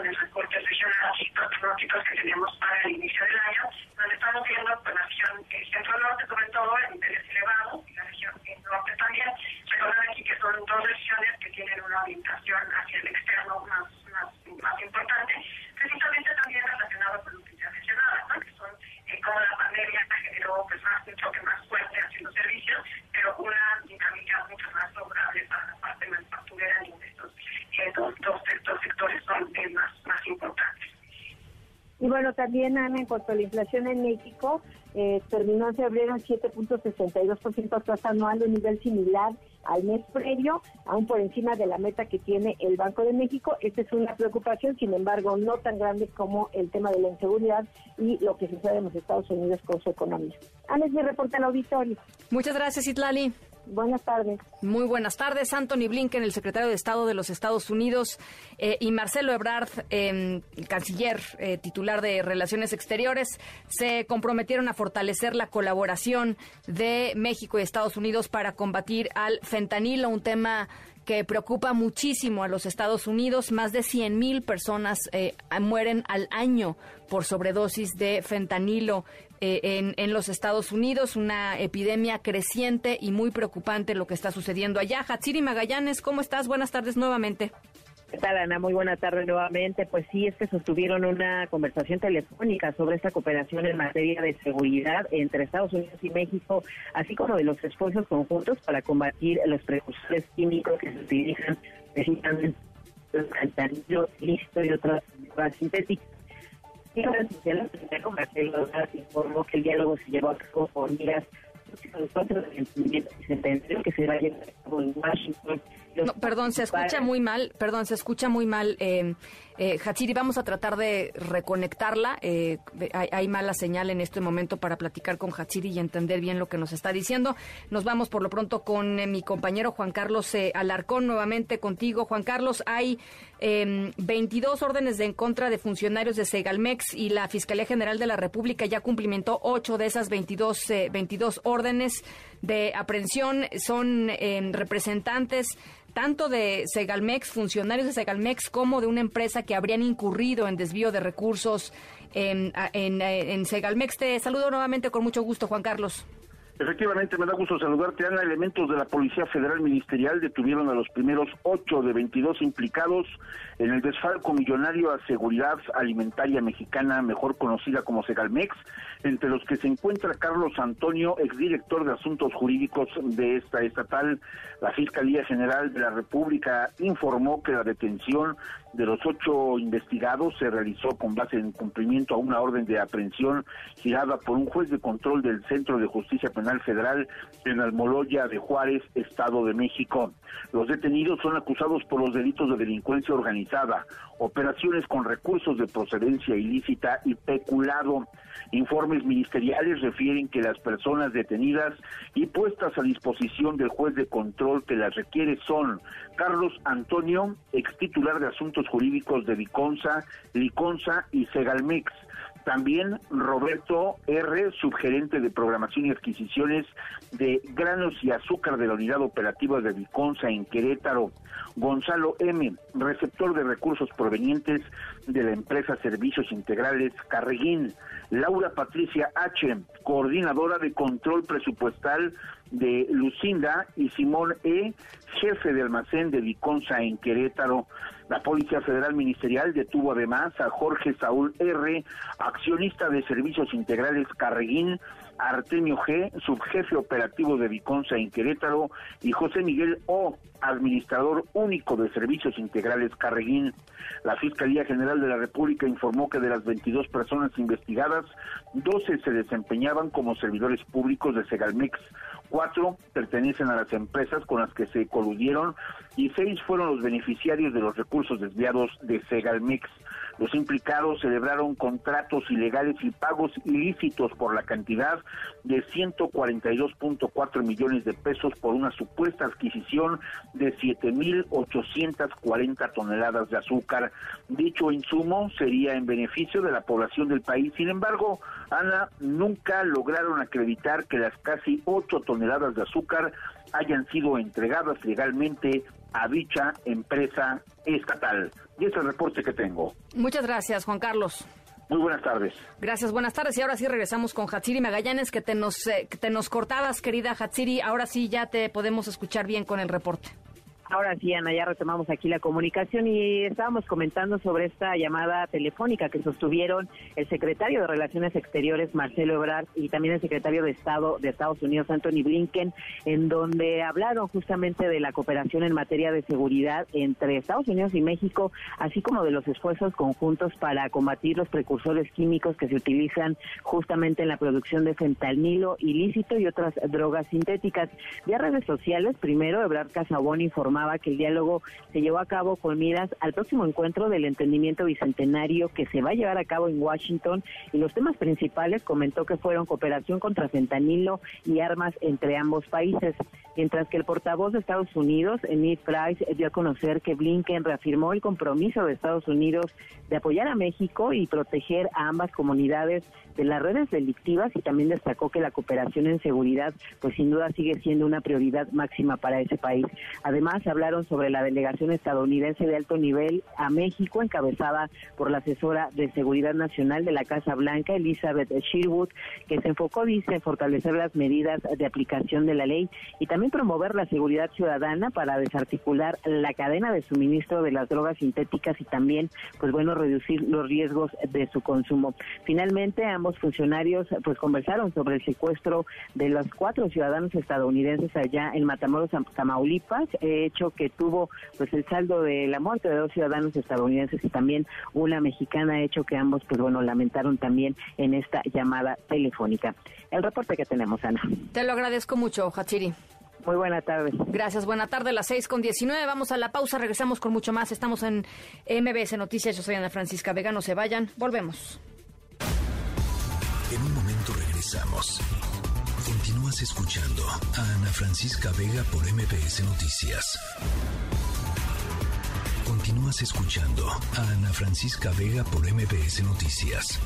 en el reporte regional y pronósticos que tenemos para el inicio del año, donde estamos viendo pues, la región centro-norte, sobre todo, en niveles elevados, y la región norte también. Recordar aquí que son dos regiones que tienen una orientación hacia el externo más, más, más importante, precisamente también relacionado con lo que ya mencionaba, ¿no? que son eh, como la pandemia generó pues, más, un choque más fuerte hacia los servicios, pero una dinámica mucho más favorable para la parte manufacturera y de estos eh, dos, dos, dos sectores son eh, más, más importantes. Y bueno, también, Ana, en cuanto a la inflación en México, eh, terminó en febrero en 7.62% tasa anual, un nivel similar al mes previo, aún por encima de la meta que tiene el Banco de México. Esta es una preocupación, sin embargo, no tan grande como el tema de la inseguridad y lo que sucede en los Estados Unidos con su economía. Ana, es mi reporte al auditorio. Muchas gracias, Itlali. Buenas tardes. Muy buenas tardes. Anthony Blinken, el secretario de Estado de los Estados Unidos, eh, y Marcelo Ebrard, eh, canciller eh, titular de Relaciones Exteriores, se comprometieron a fortalecer la colaboración de México y Estados Unidos para combatir al fentanilo, un tema que preocupa muchísimo a los Estados Unidos. Más de 100 mil personas eh, mueren al año por sobredosis de fentanilo eh, en, en, los Estados Unidos, una epidemia creciente y muy preocupante lo que está sucediendo allá. Hatsiri Magallanes, ¿cómo estás? Buenas tardes nuevamente. ¿Qué tal, Ana? Muy buena tarde nuevamente. Pues sí, es que sostuvieron una conversación telefónica sobre esta cooperación en materia de seguridad entre Estados Unidos y México, así como de los esfuerzos conjuntos para combatir los precursores químicos que se utilizan precisamente fentanilo, listo y otras drogas sintéticas. Y ahora, primero, Marcelo informó que el diálogo se llevó a cabo por miras que se va a llevar a cabo en Washington no, perdón, se escucha muy mal, perdón, se escucha muy mal. Eh, eh, Hachiri, vamos a tratar de reconectarla. Eh, hay, mala señal en este momento para platicar con Hachiri y entender bien lo que nos está diciendo. Nos vamos por lo pronto con eh, mi compañero Juan Carlos Alarcón, nuevamente contigo. Juan Carlos, hay 22 em, órdenes de en contra de funcionarios de Segalmex y la Fiscalía General de la República ya cumplimentó ocho de esas 22, 22 órdenes de aprehensión. Son em, representantes tanto de Segalmex, funcionarios de Segalmex, como de una empresa que habrían incurrido en desvío de recursos en, en, en Segalmex. Te saludo nuevamente con mucho gusto, Juan Carlos. Efectivamente, me da gusto saludarte, Ana. Elementos de la Policía Federal Ministerial detuvieron a los primeros ocho de 22 implicados en el desfalco millonario a seguridad alimentaria mexicana, mejor conocida como Segalmex, entre los que se encuentra Carlos Antonio, exdirector de Asuntos Jurídicos de esta estatal. La Fiscalía General de la República informó que la detención de los ocho investigados se realizó con base en cumplimiento a una orden de aprehensión girada por un juez de control del Centro de Justicia Penal Federal en Almoloya de Juárez, Estado de México. Los detenidos son acusados por los delitos de delincuencia organizada, operaciones con recursos de procedencia ilícita y peculado. Informes ministeriales refieren que las personas detenidas y puestas a disposición del juez de control que las requiere son Carlos Antonio, ex titular de Asuntos Jurídicos de Viconza, Liconza y Segalmex. También Roberto R., subgerente de programación y adquisiciones de granos y azúcar de la unidad operativa de Viconza en Querétaro. Gonzalo M., receptor de recursos provenientes de la empresa Servicios Integrales Carreguín. Laura Patricia H., coordinadora de control presupuestal de Lucinda y Simón E., jefe de almacén de Viconza en Querétaro. La Policía Federal Ministerial detuvo además a Jorge Saúl R., accionista de Servicios Integrales Carreguín, Artemio G., subjefe operativo de Viconza en Querétaro, y José Miguel O., administrador único de Servicios Integrales Carreguín. La Fiscalía General de la República informó que de las 22 personas investigadas, 12 se desempeñaban como servidores públicos de Segalmex, cuatro pertenecen a las empresas con las que se coludieron y seis fueron los beneficiarios de los recursos desviados de Segalmex. Los implicados celebraron contratos ilegales y pagos ilícitos por la cantidad de 142.4 millones de pesos por una supuesta adquisición de 7.840 toneladas de azúcar. Dicho insumo sería en beneficio de la población del país. Sin embargo, Ana, nunca lograron acreditar que las casi 8 toneladas de azúcar hayan sido entregadas legalmente a dicha empresa estatal. Y ese es el reporte que tengo. Muchas gracias, Juan Carlos. Muy buenas tardes. Gracias, buenas tardes. Y ahora sí regresamos con Hatsiri Magallanes, que te nos, eh, que te nos cortabas, querida Hatsiri. Ahora sí ya te podemos escuchar bien con el reporte. Ahora sí, Ana, ya retomamos aquí la comunicación y estábamos comentando sobre esta llamada telefónica que sostuvieron el secretario de Relaciones Exteriores, Marcelo Ebrard, y también el secretario de Estado de Estados Unidos, Anthony Blinken, en donde hablaron justamente de la cooperación en materia de seguridad entre Estados Unidos y México, así como de los esfuerzos conjuntos para combatir los precursores químicos que se utilizan justamente en la producción de fentanilo ilícito y otras drogas sintéticas. Vía redes sociales, primero, Ebrard Casabón informaba que el diálogo se llevó a cabo con miras al próximo encuentro del entendimiento bicentenario que se va a llevar a cabo en Washington y los temas principales comentó que fueron cooperación contra fentanilo y armas entre ambos países, mientras que el portavoz de Estados Unidos, Ned Price, dio a conocer que Blinken reafirmó el compromiso de Estados Unidos de apoyar a México y proteger a ambas comunidades de las redes delictivas y también destacó que la cooperación en seguridad pues sin duda sigue siendo una prioridad máxima para ese país. Además, hablaron sobre la delegación estadounidense de alto nivel a México, encabezada por la asesora de Seguridad Nacional de la Casa Blanca, Elizabeth Sherwood, que se enfocó, dice, en fortalecer las medidas de aplicación de la ley y también promover la seguridad ciudadana para desarticular la cadena de suministro de las drogas sintéticas y también, pues bueno, reducir los riesgos de su consumo. Finalmente, ambos funcionarios pues conversaron sobre el secuestro de los cuatro ciudadanos estadounidenses allá en Matamoros, Tamaulipas, hecho que tuvo pues el saldo de la muerte de dos ciudadanos estadounidenses y también una mexicana, hecho que ambos pues bueno lamentaron también en esta llamada telefónica. El reporte que tenemos, Ana. Te lo agradezco mucho, Hachiri. Muy buena tarde. Gracias, buena tarde, las seis con 19. Vamos a la pausa, regresamos con mucho más. Estamos en MBS Noticias. Yo soy Ana Francisca Vega. No se vayan, volvemos. En un momento regresamos. Continúas escuchando a Ana Francisca Vega por MBS Noticias. Continúas escuchando a Ana Francisca Vega por MBS Noticias.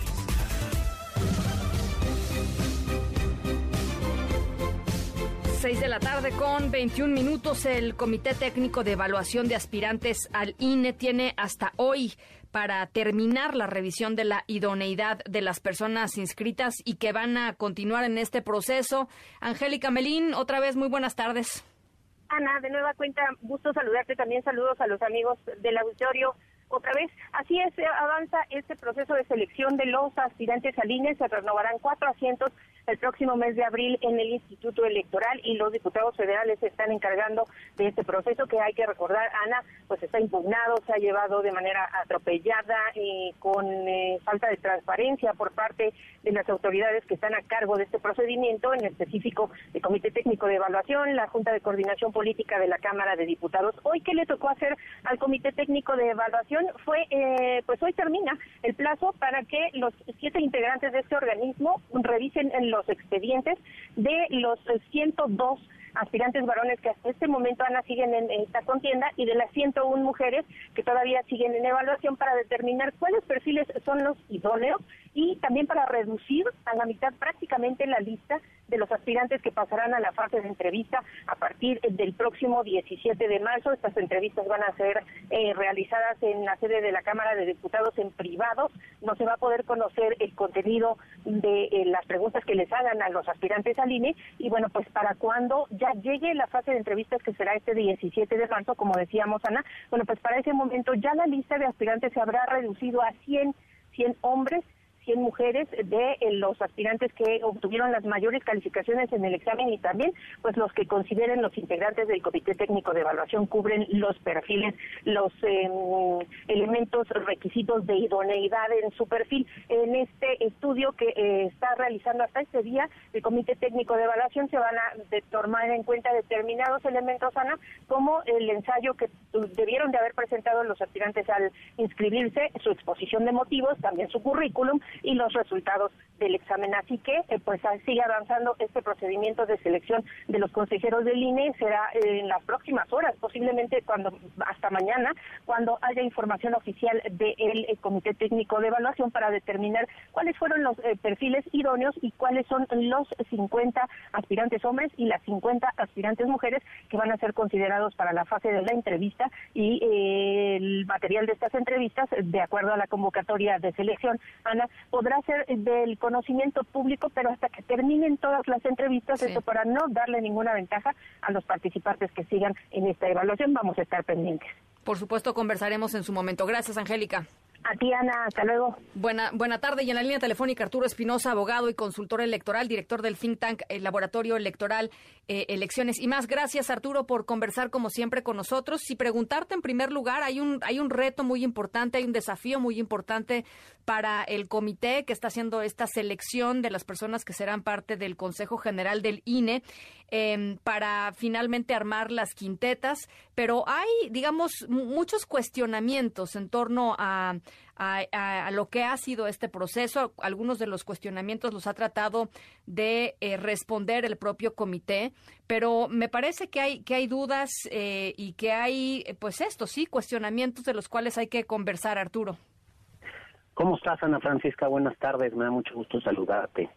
Seis de la tarde con 21 minutos. El Comité Técnico de Evaluación de Aspirantes al INE tiene hasta hoy para terminar la revisión de la idoneidad de las personas inscritas y que van a continuar en este proceso. Angélica Melín, otra vez muy buenas tardes. Ana, de nueva cuenta, gusto saludarte también, saludos a los amigos del auditorio otra vez. Así es, avanza este proceso de selección de los aspirantes al INE. Se renovarán cuatro asientos el próximo mes de abril en el Instituto Electoral y los diputados federales se están encargando de este proceso que hay que recordar, Ana, pues está impugnado, se ha llevado de manera atropellada y con eh, falta de transparencia por parte de las autoridades que están a cargo de este procedimiento, en específico el Comité Técnico de Evaluación, la Junta de Coordinación Política de la Cámara de Diputados. Hoy, ¿qué le tocó hacer al Comité Técnico de Evaluación? Fue, eh, pues hoy termina el plazo para que los siete integrantes de este organismo revisen en los expedientes de los 102 aspirantes varones que hasta este momento, Ana, siguen en, esta contienda y de las 101 mujeres que todavía siguen en evaluación para determinar cuáles perfiles son los idóneos y también para reducir a la mitad prácticamente la lista de los aspirantes que pasarán a la fase de entrevista a partir del próximo 17 de marzo. Estas entrevistas van a ser eh, realizadas en la sede de la Cámara de Diputados en privado. No se va a poder conocer el contenido de eh, las preguntas que les hagan a los aspirantes al INE y bueno, pues para cuando ya llegue la fase de entrevistas que será este 17 de marzo, como decíamos Ana, bueno, pues para ese momento ya la lista de aspirantes se habrá reducido a 100 100 hombres 100 mujeres de eh, los aspirantes que obtuvieron las mayores calificaciones en el examen y también pues los que consideren los integrantes del Comité Técnico de Evaluación cubren los perfiles, los em, elementos requisitos de idoneidad en su perfil. En este estudio que eh, está realizando hasta este día el Comité Técnico de Evaluación se van a tomar en cuenta determinados elementos, Ana, como el ensayo que debieron de haber presentado los aspirantes al inscribirse, su exposición de motivos, también su currículum y los resultados del examen. Así que, eh, pues sigue avanzando este procedimiento de selección de los consejeros del INE. Será en las próximas horas, posiblemente cuando hasta mañana, cuando haya información oficial del eh, Comité Técnico de Evaluación para determinar cuáles fueron los eh, perfiles idóneos y cuáles son los 50 aspirantes hombres y las 50 aspirantes mujeres que van a ser considerados para la fase de la entrevista y el material de estas entrevistas, de acuerdo a la convocatoria de selección, Ana, podrá ser del conocimiento público, pero hasta que terminen todas las entrevistas, esto para no darle ninguna ventaja a los participantes que sigan en esta evaluación, vamos a estar pendientes. Por supuesto, conversaremos en su momento. Gracias, Angélica. A ti, Ana, hasta luego. Buena, buena tarde. Y en la línea telefónica, Arturo Espinosa, abogado y consultor electoral, director del think tank el Laboratorio Electoral eh, Elecciones. Y más, gracias, Arturo, por conversar como siempre con nosotros. Y preguntarte en primer lugar, hay un, hay un reto muy importante, hay un desafío muy importante para el comité que está haciendo esta selección de las personas que serán parte del Consejo General del INE em, para finalmente armar las quintetas. Pero hay, digamos, muchos cuestionamientos en torno a a, lo que ha sido este proceso. Algunos de los cuestionamientos los ha tratado de eh, responder el propio comité, pero me parece que hay, que hay dudas eh, y que hay, pues esto, sí, cuestionamientos de los cuales hay que conversar, Arturo. ¿Cómo estás, Ana Francisca? Buenas tardes, me da mucho gusto saludarte.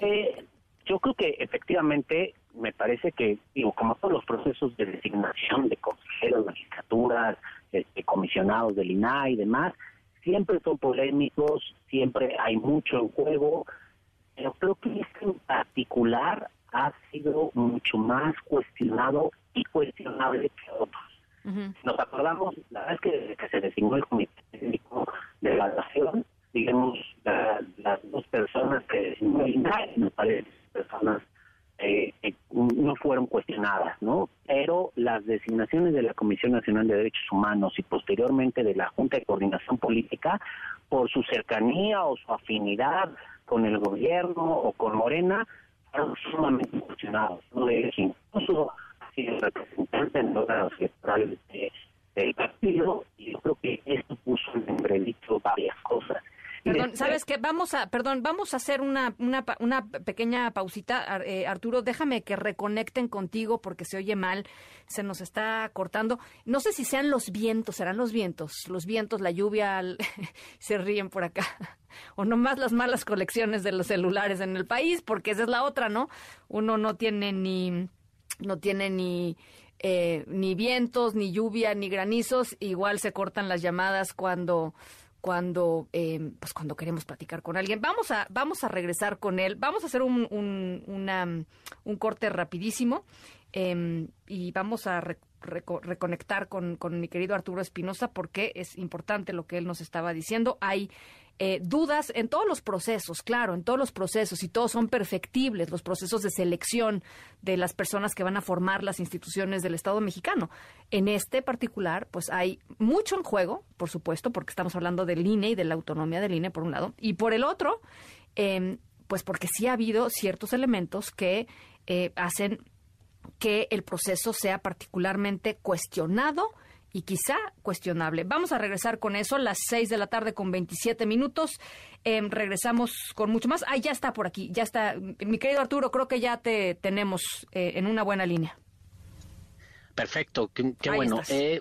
Eh, yo creo que efectivamente me parece que, digo, como todos los procesos de designación de consejeros, magistraturas, este, comisionados del INAI y demás, siempre son polémicos, siempre hay mucho en juego, pero creo que este en particular ha sido mucho más cuestionado y cuestionable que otros. Nos acordamos, la verdad es que desde que se designó el Comité Técnico de Evaluación, digamos, las dos personas que designó el INAI, me parece, personas eh, eh, no fueron cuestionadas, ¿no? Pero las designaciones de la Comisión Nacional de Derechos Humanos y posteriormente de la Junta de Coordinación Política, por su cercanía o su afinidad con el gobierno o con Morena, fueron sumamente cuestionados, ¿no? Incluso ha sido representante en los electorales del partido, yo creo que esto puso en entredicho varias cosas. Perdón, [LAUGHS] ¿sabes qué? Vamos a, perdón, vamos a hacer una, una, una pequeña pausita, eh, Arturo. Déjame que reconecten contigo porque se oye mal, se nos está cortando. No sé si sean los vientos, serán los vientos, los vientos, la lluvia, [LAUGHS] se ríen por acá. [LAUGHS] O nomás las malas colecciones de los celulares en el país, porque esa es la otra, ¿no? Uno no tiene ni, no tiene ni eh, ni vientos, ni lluvia, ni granizos, igual se cortan las llamadas cuando cuando eh, pues cuando queremos platicar con alguien. Vamos a vamos a regresar con él. Vamos a hacer un, un, una, un corte rapidísimo em, y vamos a reconectar con, con mi querido Arturo Espinosa porque es importante lo que él nos estaba diciendo. Hay eh, dudas en todos los procesos, claro, en todos los procesos, y todos son perfectibles, los procesos de selección de las personas que van a formar las instituciones del Estado mexicano. En este particular, pues hay mucho en juego, por supuesto, porque estamos hablando del INE y de la autonomía del INE, por un lado, y por el otro, em, pues porque sí ha habido ciertos elementos que eh, hacen que el proceso sea particularmente cuestionado y quizá cuestionable. Vamos a regresar con eso, las 6 de la tarde con 27 minutos. Em, regresamos con mucho más. Ah, ya está por aquí, ya está. Mi querido Arturo, creo que ya te tenemos eh, en una buena línea. Perfecto, qué, bueno. Eh,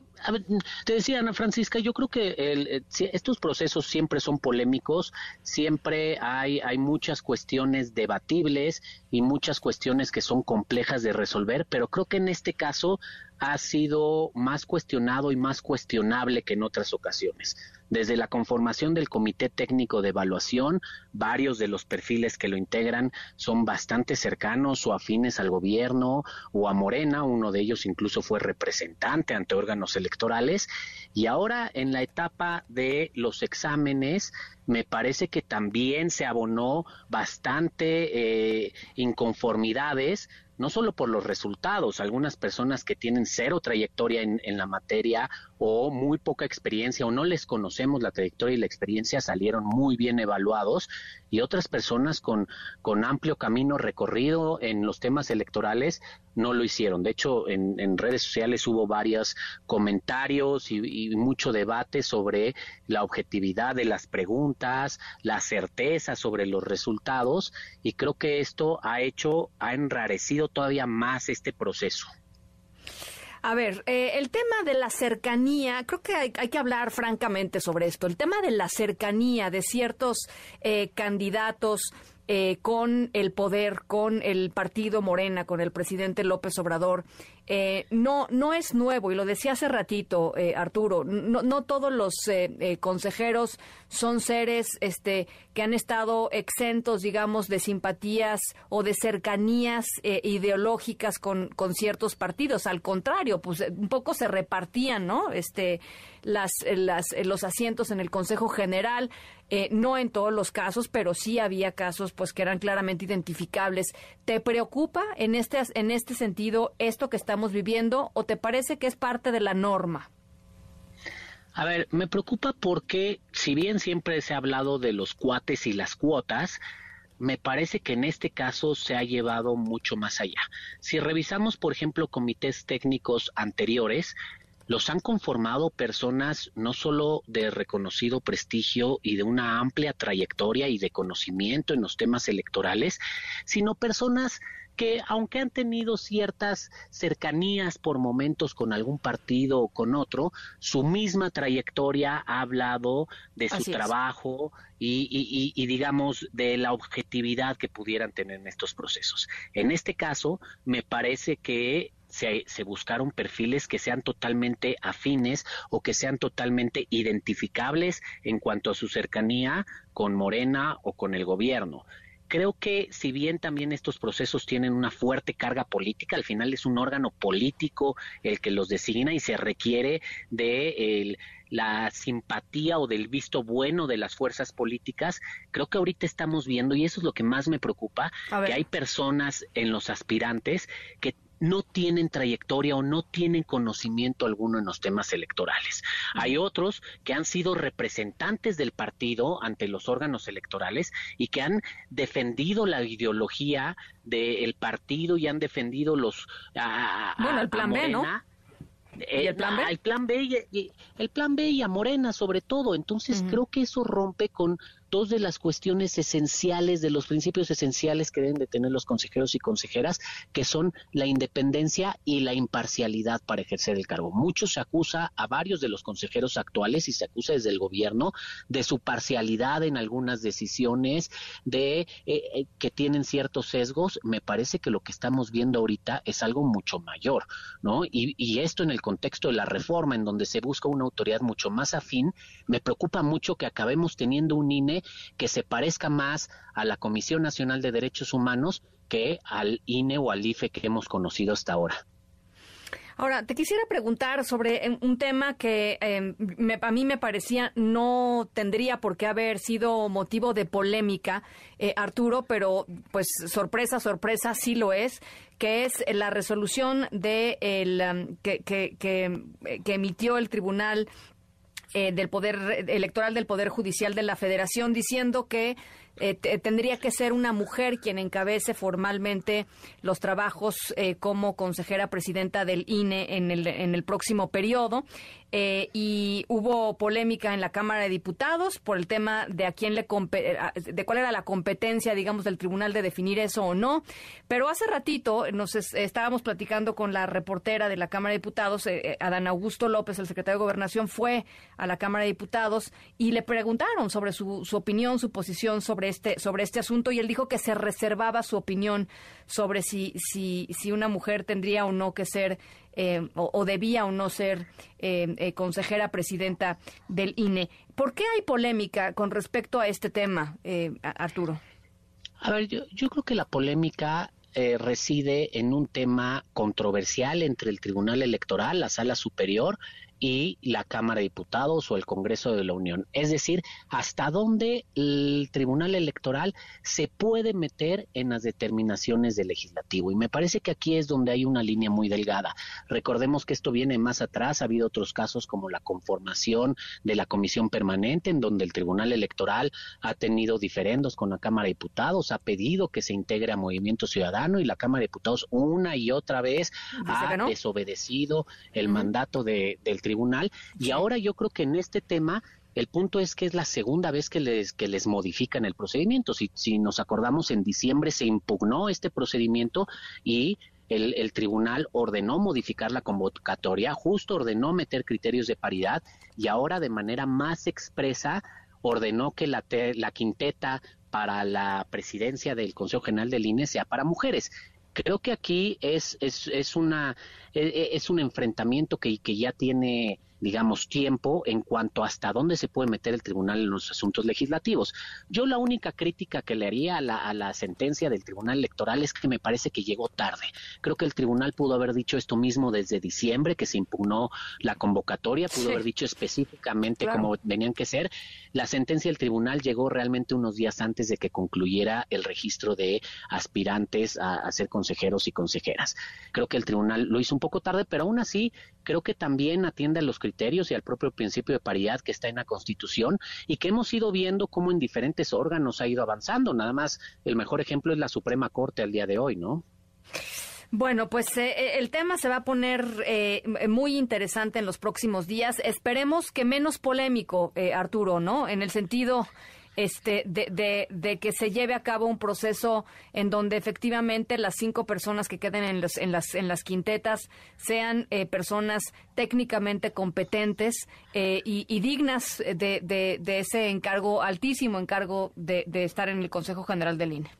te decía Ana Francisca, yo creo que eh, estos procesos siempre son polémicos, siempre hay, hay muchas cuestiones debatibles y muchas cuestiones que son complejas de resolver, pero creo que en este caso ha sido más cuestionado y más cuestionable que en otras ocasiones. Desde la conformación del Comité Técnico de Evaluación, varios de los perfiles que lo integran son bastante cercanos o afines al gobierno o a Morena, uno de ellos incluso fue representante ante órganos electorales, y ahora en la etapa de los exámenes, me parece que también se abonó bastante eh, inconformidades no solo por los resultados, algunas personas que tienen cero trayectoria en, la materia o muy poca experiencia o no les conocemos la trayectoria y la experiencia salieron muy bien evaluados y otras personas con, con amplio camino recorrido en los temas electorales no lo hicieron. De hecho, en, redes sociales hubo varios comentarios y, y, mucho debate sobre la objetividad de las preguntas, la certeza sobre los resultados y creo que esto ha hecho, ha enrarecido todavía más este proceso. A ver, eh, el tema de la cercanía, creo que hay, que hablar francamente sobre esto. El tema de la cercanía de ciertos eh, candidatos eh, con el poder, con el partido Morena, con el presidente López Obrador, eh, no, no es nuevo, y lo decía hace ratito, eh, Arturo, no, no, todos los consejeros son seres este, que han estado exentos, digamos, de simpatías o de cercanías ideológicas con, con ciertos partidos. Al contrario, pues un poco se repartían, ¿no? Este, las, las, los asientos en el Consejo General. Eh, no en todos los casos, pero sí había casos pues que eran claramente identificables. ¿Te preocupa en este, en este sentido esto que estamos viviendo o te parece que es parte de la norma? A ver, me preocupa porque si bien siempre se ha hablado de los cuates y las cuotas, me parece que en este caso se ha llevado mucho más allá. Si revisamos, por ejemplo, comités técnicos anteriores, los han conformado personas no solo de reconocido prestigio y de una amplia trayectoria y de conocimiento en los temas electorales, sino personas que aunque han tenido ciertas cercanías por momentos con algún partido o con otro, su misma trayectoria ha hablado de su trabajo y, y, digamos de la objetividad que pudieran tener en estos procesos. En este caso, me parece que se, se, buscaron perfiles que sean totalmente afines o que sean totalmente identificables en cuanto a su cercanía con Morena o con el gobierno. Creo que si bien también estos procesos tienen una fuerte carga política, al final es un órgano político el que los designa y se requiere de la simpatía o del visto bueno de las fuerzas políticas, creo que ahorita estamos viendo, y eso es lo que más me preocupa, que hay personas en los aspirantes que no tienen trayectoria o no tienen conocimiento alguno en los temas electorales. Hay otros que han sido representantes del partido ante los órganos electorales y que han defendido la ideología del partido y han defendido los bueno el plan B, ¿no? ¿Y el plan B? El plan B y, el plan B y a Morena sobre todo. Entonces creo que eso rompe con dos de las cuestiones esenciales, de los principios esenciales que deben de tener los consejeros y consejeras, que son la independencia y la imparcialidad para ejercer el cargo. Mucho se acusa a varios de los consejeros actuales y se acusa desde el gobierno de su parcialidad en algunas decisiones, de eh, eh, que tienen ciertos sesgos. Me parece que lo que estamos viendo ahorita es algo mucho mayor, ¿no? Y, y esto en el contexto de la reforma, en donde se busca una autoridad mucho más afín, me preocupa mucho que acabemos teniendo un INE que se parezca más a la Comisión Nacional de Derechos Humanos que al INE o al IFE que hemos conocido hasta ahora. Ahora, te quisiera preguntar sobre em, un tema que em, a mí me parecía no tendría por qué haber sido motivo de polémica, eh, Arturo, pero pues sorpresa, sorpresa, sí lo es, que es la resolución de el, em, que, que, que emitió el Tribunal eh, del Poder Electoral del Poder Judicial de la Federación diciendo que eh, tendría que ser una mujer quien encabece formalmente los trabajos eh, como consejera presidenta del INE en el, en el próximo periodo. Eh, y hubo polémica en la Cámara de Diputados por el tema de a quién le de cuál era la competencia, digamos, del tribunal de definir eso o no. Pero hace ratito nos estábamos platicando con la reportera de la Cámara de Diputados, Adán Augusto López, el secretario de Gobernación, fue a la Cámara de Diputados y le preguntaron sobre su, su opinión, su posición sobre este, sobre este asunto y él dijo que se reservaba su opinión sobre si, si, si una mujer tendría o no que ser eh, o, debía o no ser eh, eh, consejera presidenta del INE. ¿Por qué hay polémica con respecto a este tema, Arturo? A ver, yo, yo creo que la polémica reside en un tema controversial entre el Tribunal Electoral, la Sala Superior y la Cámara de Diputados o el Congreso de la Unión. Es decir, hasta dónde el Tribunal Electoral se puede meter en las determinaciones del legislativo. Y me parece que aquí es donde hay una línea muy delgada. Recordemos que esto viene más atrás. Ha habido otros casos como la conformación de la Comisión Permanente, en donde el Tribunal Electoral ha tenido diferendos con la Cámara de Diputados, ha pedido que se integre a Movimiento Ciudadano y la Cámara de Diputados una y otra vez ha desobedecido el mandato de, del Tribunal tribunal y ahora yo creo que en este tema el punto es que es la segunda vez que les, que les modifican el procedimiento. Si, si nos acordamos, en diciembre se impugnó este procedimiento y el, el, tribunal ordenó modificar la convocatoria, justo ordenó meter criterios de paridad y ahora de manera más expresa ordenó que la, la quinteta para la presidencia del Consejo General del INE sea para mujeres. Creo que aquí es, es, es, una, e, e, es un enfrentamiento que, que ya tiene digamos, tiempo en cuanto hasta dónde se puede meter el tribunal en los asuntos legislativos. Yo la única crítica que le haría a la, a la sentencia del tribunal electoral es que me parece que llegó tarde. Creo que el tribunal pudo haber dicho esto mismo desde diciembre, que se impugnó la convocatoria, pudo haber dicho específicamente cómo venían que ser. La sentencia del tribunal llegó realmente unos días antes de que concluyera el registro de aspirantes a, a ser consejeros y consejeras. Creo que el tribunal lo hizo un poco tarde, pero aún así creo que también atiende a los criterios y al propio principio de paridad que está en la Constitución y que hemos ido viendo cómo en diferentes órganos ha ido avanzando. Nada más el mejor ejemplo es la Suprema Corte al día de hoy, ¿no? Bueno, pues eh, eh, el tema se va a poner eh, muy interesante en los próximos días. Esperemos que menos polémico, Arturo, ¿no? En el sentido este, de, de, que se lleve a cabo un proceso en donde efectivamente las cinco personas que queden en, los, en, las, en las quintetas sean eh, personas técnicamente competentes eh, y, dignas de, de, ese encargo, altísimo encargo de, de estar en el Consejo General del INE.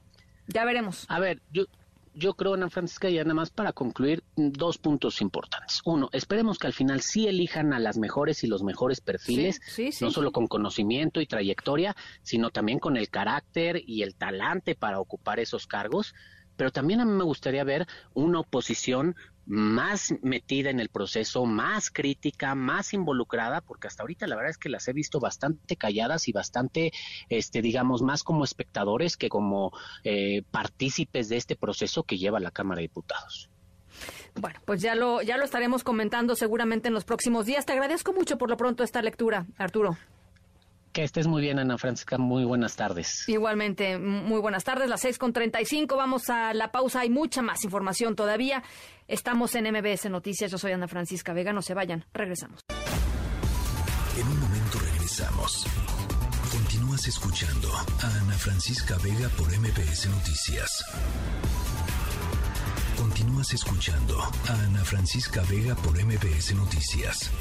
Ya veremos. A ver, yo, yo creo, Ana Francisca, y nada más para concluir, dos puntos importantes. Uno, esperemos que al final sí elijan a las mejores y los mejores perfiles, no solo con conocimiento y trayectoria, sino también con el carácter y el talante para ocupar esos cargos. Pero también a mí me gustaría ver una oposición más metida en el proceso, más crítica, más involucrada, porque hasta ahorita la verdad es que las he visto bastante calladas y bastante, este, digamos, más como espectadores que como eh, partícipes de este proceso que lleva la Cámara de Diputados. Bueno, pues ya lo, ya lo estaremos comentando seguramente en los próximos días. Te agradezco mucho por lo pronto esta lectura, Arturo. Que estés muy bien, Ana Francisca. Muy buenas tardes. Igualmente, muy buenas tardes. Las seis con treinta y cinco. Vamos a la pausa. Hay mucha más información todavía. Estamos en MBS Noticias. Yo soy Ana Francisca Vega. No se vayan. Regresamos. En un momento regresamos. Continúas escuchando a Ana Francisca Vega por MBS Noticias. Continúas escuchando a Ana Francisca Vega por MBS Noticias.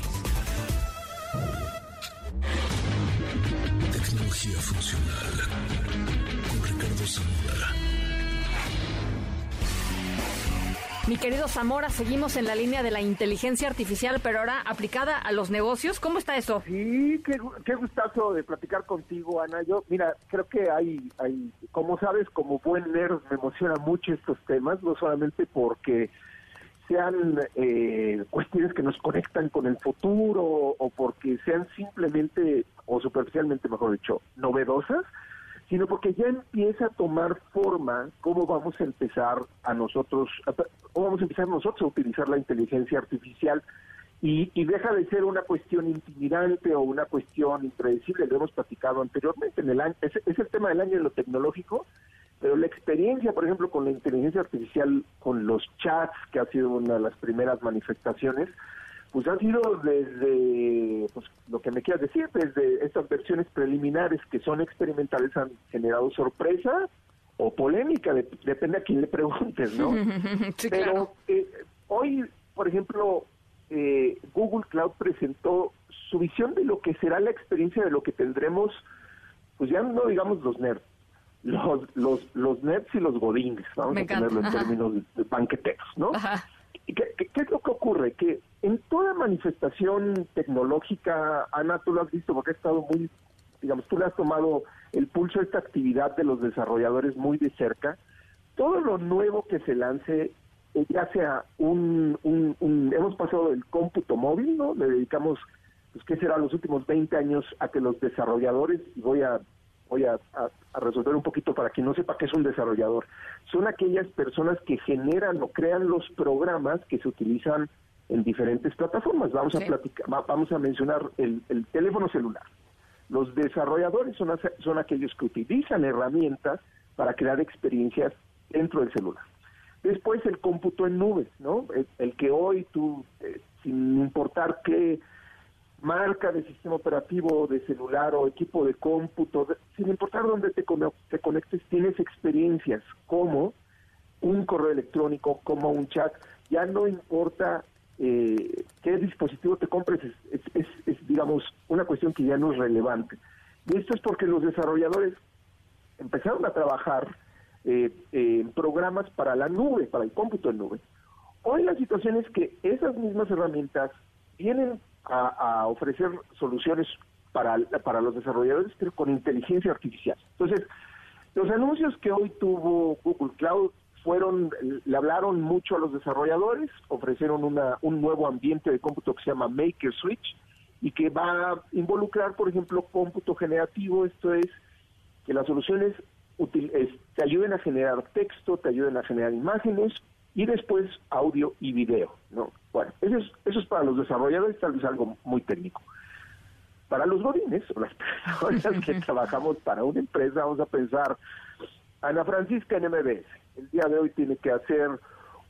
Funcional con Ricardo Zamora. Mi querido Zamora, seguimos en la línea de la inteligencia artificial, pero ahora aplicada a los negocios. ¿Cómo está eso? Sí, qué, qué gustazo de platicar contigo, Ana. Yo, mira, creo que hay, hay, como sabes, como buen nerd me emociona mucho estos temas, no solamente porque sean eh, cuestiones que nos conectan con el futuro o porque sean simplemente o superficialmente, mejor dicho, novedosas, sino porque ya empieza a tomar forma cómo vamos a empezar a nosotros, cómo vamos a empezar nosotros a utilizar la inteligencia artificial. Y, deja de ser una cuestión intimidante o una cuestión impredecible, lo hemos platicado anteriormente, en el año, es, es el tema del año de lo tecnológico, pero la experiencia, por ejemplo, con la inteligencia artificial, con los chats, que ha sido una de las primeras manifestaciones, pues ha sido desde, pues lo que me quieras decir, desde estas versiones preliminares que son experimentales han generado sorpresa o polémica, depende a quién le preguntes, ¿no? [LAUGHS] Pero eh, hoy, por ejemplo, eh, Google Cloud presentó su visión de lo que será la experiencia de lo que tendremos, pues ya no digamos los nerds, los, los, los nerds y los godines, vamos a ponerlo en términos de, banqueteros, ¿no? ¿Qué, ¿Qué, es lo que ocurre? Que en toda manifestación tecnológica, Ana, tú lo has visto porque ha estado muy, digamos, tú le has tomado el pulso a esta actividad de los desarrolladores muy de cerca. Todo lo nuevo que se lance, eh, ya sea un, un, hemos pasado del cómputo móvil, ¿no? Le dedicamos, pues, ¿qué será? Los últimos 20 años a que los desarrolladores, y voy a voy a, resolver un poquito para quien no sepa qué es un desarrollador. Son aquellas personas que generan o crean los programas que se utilizan en diferentes plataformas. Vamos a platicar, vamos a mencionar el, teléfono celular. Los desarrolladores son, son aquellos que utilizan herramientas para crear experiencias dentro del celular. Después el cómputo en nubes, ¿no? El, que hoy tú, eh, sin importar qué marca de sistema operativo, de celular o equipo de cómputo, sin importar dónde te, te conectes, tienes experiencias como un correo electrónico, como un chat. Ya no importa eh, qué dispositivo te compres, es, digamos, una cuestión que ya no es relevante. Y esto es porque los desarrolladores empezaron a trabajar eh, en programas para la nube, para el cómputo en nube. Hoy la situación es que esas mismas herramientas vienen a, ofrecer soluciones para, para los desarrolladores, pero con inteligencia artificial. Entonces, los anuncios que hoy tuvo Google Cloud fueron, le hablaron mucho a los desarrolladores, ofrecieron una, un nuevo ambiente de cómputo que se llama Maker Switch y que va a involucrar, por ejemplo, cómputo generativo, esto es que las soluciones te ayuden a generar texto, te ayuden a generar imágenes y después audio y video, ¿no? Bueno, eso es, eso es para los desarrolladores tal vez algo muy técnico. Para los godines, o las [LAUGHS] personas que [LAUGHS] trabajamos para una empresa, vamos a pensar, Ana Francisca en MBS, el día de hoy tiene que hacer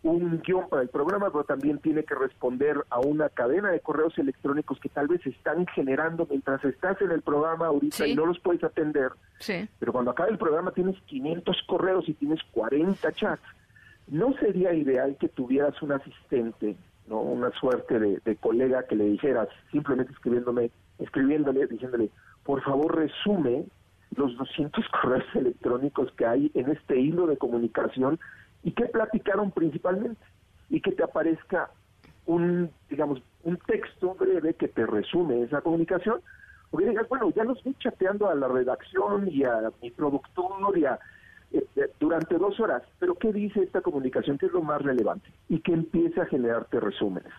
un guion para el programa, pero también tiene que responder a una cadena de correos electrónicos que tal vez están generando mientras estás en el programa ahorita y no los puedes atender. Sí. Pero cuando acabe el programa tienes 500 correos y tienes 40 chats. ¿No sería ideal que tuvieras un asistente ¿no? Una suerte de, colega que le dijeras, simplemente escribiéndome, escribiéndole, diciéndole, por favor resume los 200 [LAUGHS] correos electrónicos que hay en este hilo de comunicación y que platicaron principalmente y que te aparezca un, digamos, un texto breve que te resume esa comunicación, o que digas, bueno, ya los vi chateando a la redacción y a mi productor y a durante dos horas, pero ¿qué dice esta comunicación? ¿Qué es lo más relevante? Y que empiece a generarte resúmenes.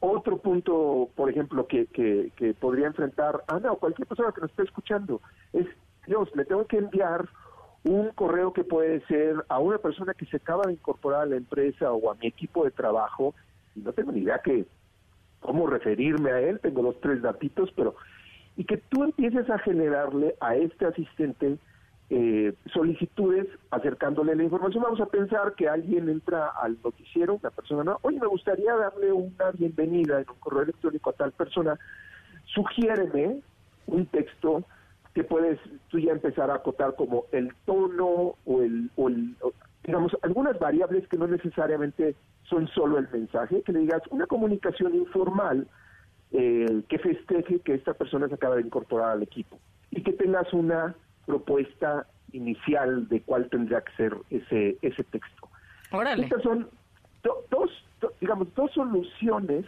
Otro punto, por ejemplo, que, que, que podría enfrentar Ana o cualquier persona que nos esté escuchando es, Dios, le tengo que enviar un correo que puede ser a una persona que se acaba de incorporar a la empresa o a mi equipo de trabajo y no tengo ni idea que cómo referirme a él, tengo los tres datitos, pero y que tú empieces a generarle a este asistente eh, solicitudes acercándole la información. Vamos a pensar que alguien entra al noticiero, una persona, no, oye, me gustaría darle una bienvenida en un correo electrónico a tal persona, sugiéreme un texto que puedes tú ya empezar a acotar como el tono o el, o el digamos, algunas variables que no necesariamente son solo el mensaje, que le digas una comunicación informal eh, que festeje que esta persona se acaba de incorporar al equipo y que tengas una propuesta inicial de cuál tendría que ser ese, ese texto. Órale. Estas son do- dos, do- digamos, dos soluciones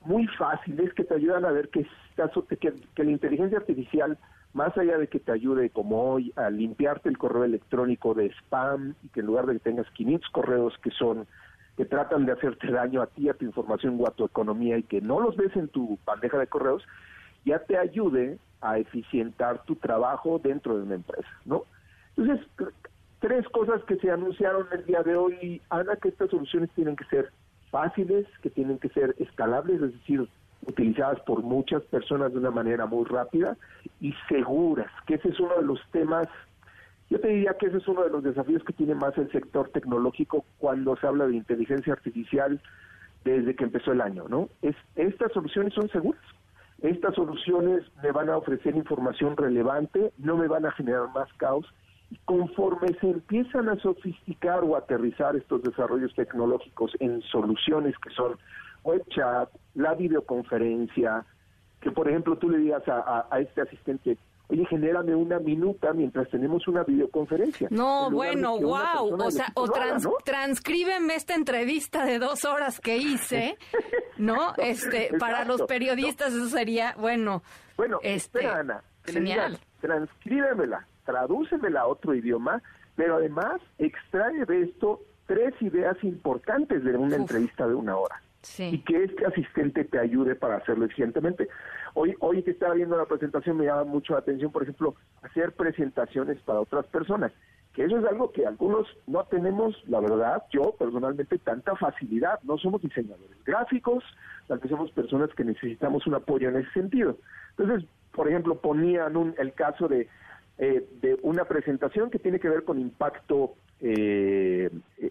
muy fáciles que te ayudan a ver que, estás- que, que la inteligencia artificial, más allá de que te ayude como hoy a limpiarte el correo electrónico de spam y que en lugar de que tengas 500 correos que son que tratan de hacerte daño a ti, a tu información o a tu economía y que no los ves en tu bandeja de correos, ya te ayude a eficientar tu trabajo dentro de una empresa, ¿no? Entonces, tr- tres cosas que se anunciaron el día de hoy, Ana, que estas soluciones tienen que ser fáciles, que tienen que ser escalables, es decir, utilizadas por muchas personas de una manera muy rápida y seguras, que ese es uno de los temas, yo te diría que ese es uno de los desafíos que tiene más el sector tecnológico cuando se habla de inteligencia artificial desde que empezó el año, ¿no? Es, estas soluciones son seguras. Estas soluciones me van a ofrecer información relevante, no me van a generar más caos. Y conforme se empiezan a sofisticar o aterrizar estos desarrollos tecnológicos en soluciones que son web chat, la videoconferencia, que por ejemplo tú le digas a, este asistente, oye, genérame una minuta mientras tenemos una videoconferencia. No, bueno, wow. O sea, o transcríbeme esta entrevista de dos horas que hice, [LAUGHS] ¿no? Este, para los periodistas eso sería, bueno, Bueno, este, espera, Ana, que le genial. digas, transcríbemela, tradúcemela a otro idioma, pero además extrae de esto tres ideas importantes de una entrevista de una hora. Y que este asistente te ayude para hacerlo eficientemente. Hoy, hoy que estaba viendo la presentación me llama mucho la atención, por ejemplo, hacer presentaciones para otras personas, que eso es algo que algunos no tenemos, la verdad, yo personalmente, tanta facilidad. No somos diseñadores gráficos, vez somos personas que necesitamos un apoyo en ese sentido. Entonces, por ejemplo, ponían un, el caso de, eh, de una presentación que tiene que ver con impacto eh,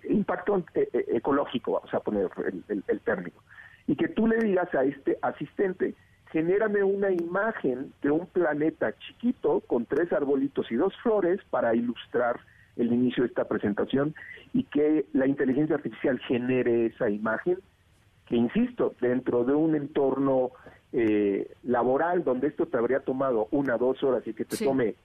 impacto eh, eh, ecológico, vamos a poner el, el- el término, y que tú le digas a este asistente, genérame una imagen de un planeta chiquito con tres arbolitos y dos flores para ilustrar el inicio de esta presentación y que la inteligencia artificial genere esa imagen que insisto, dentro de un entorno eh, laboral donde esto te habría tomado una, dos horas y que te Sí. tome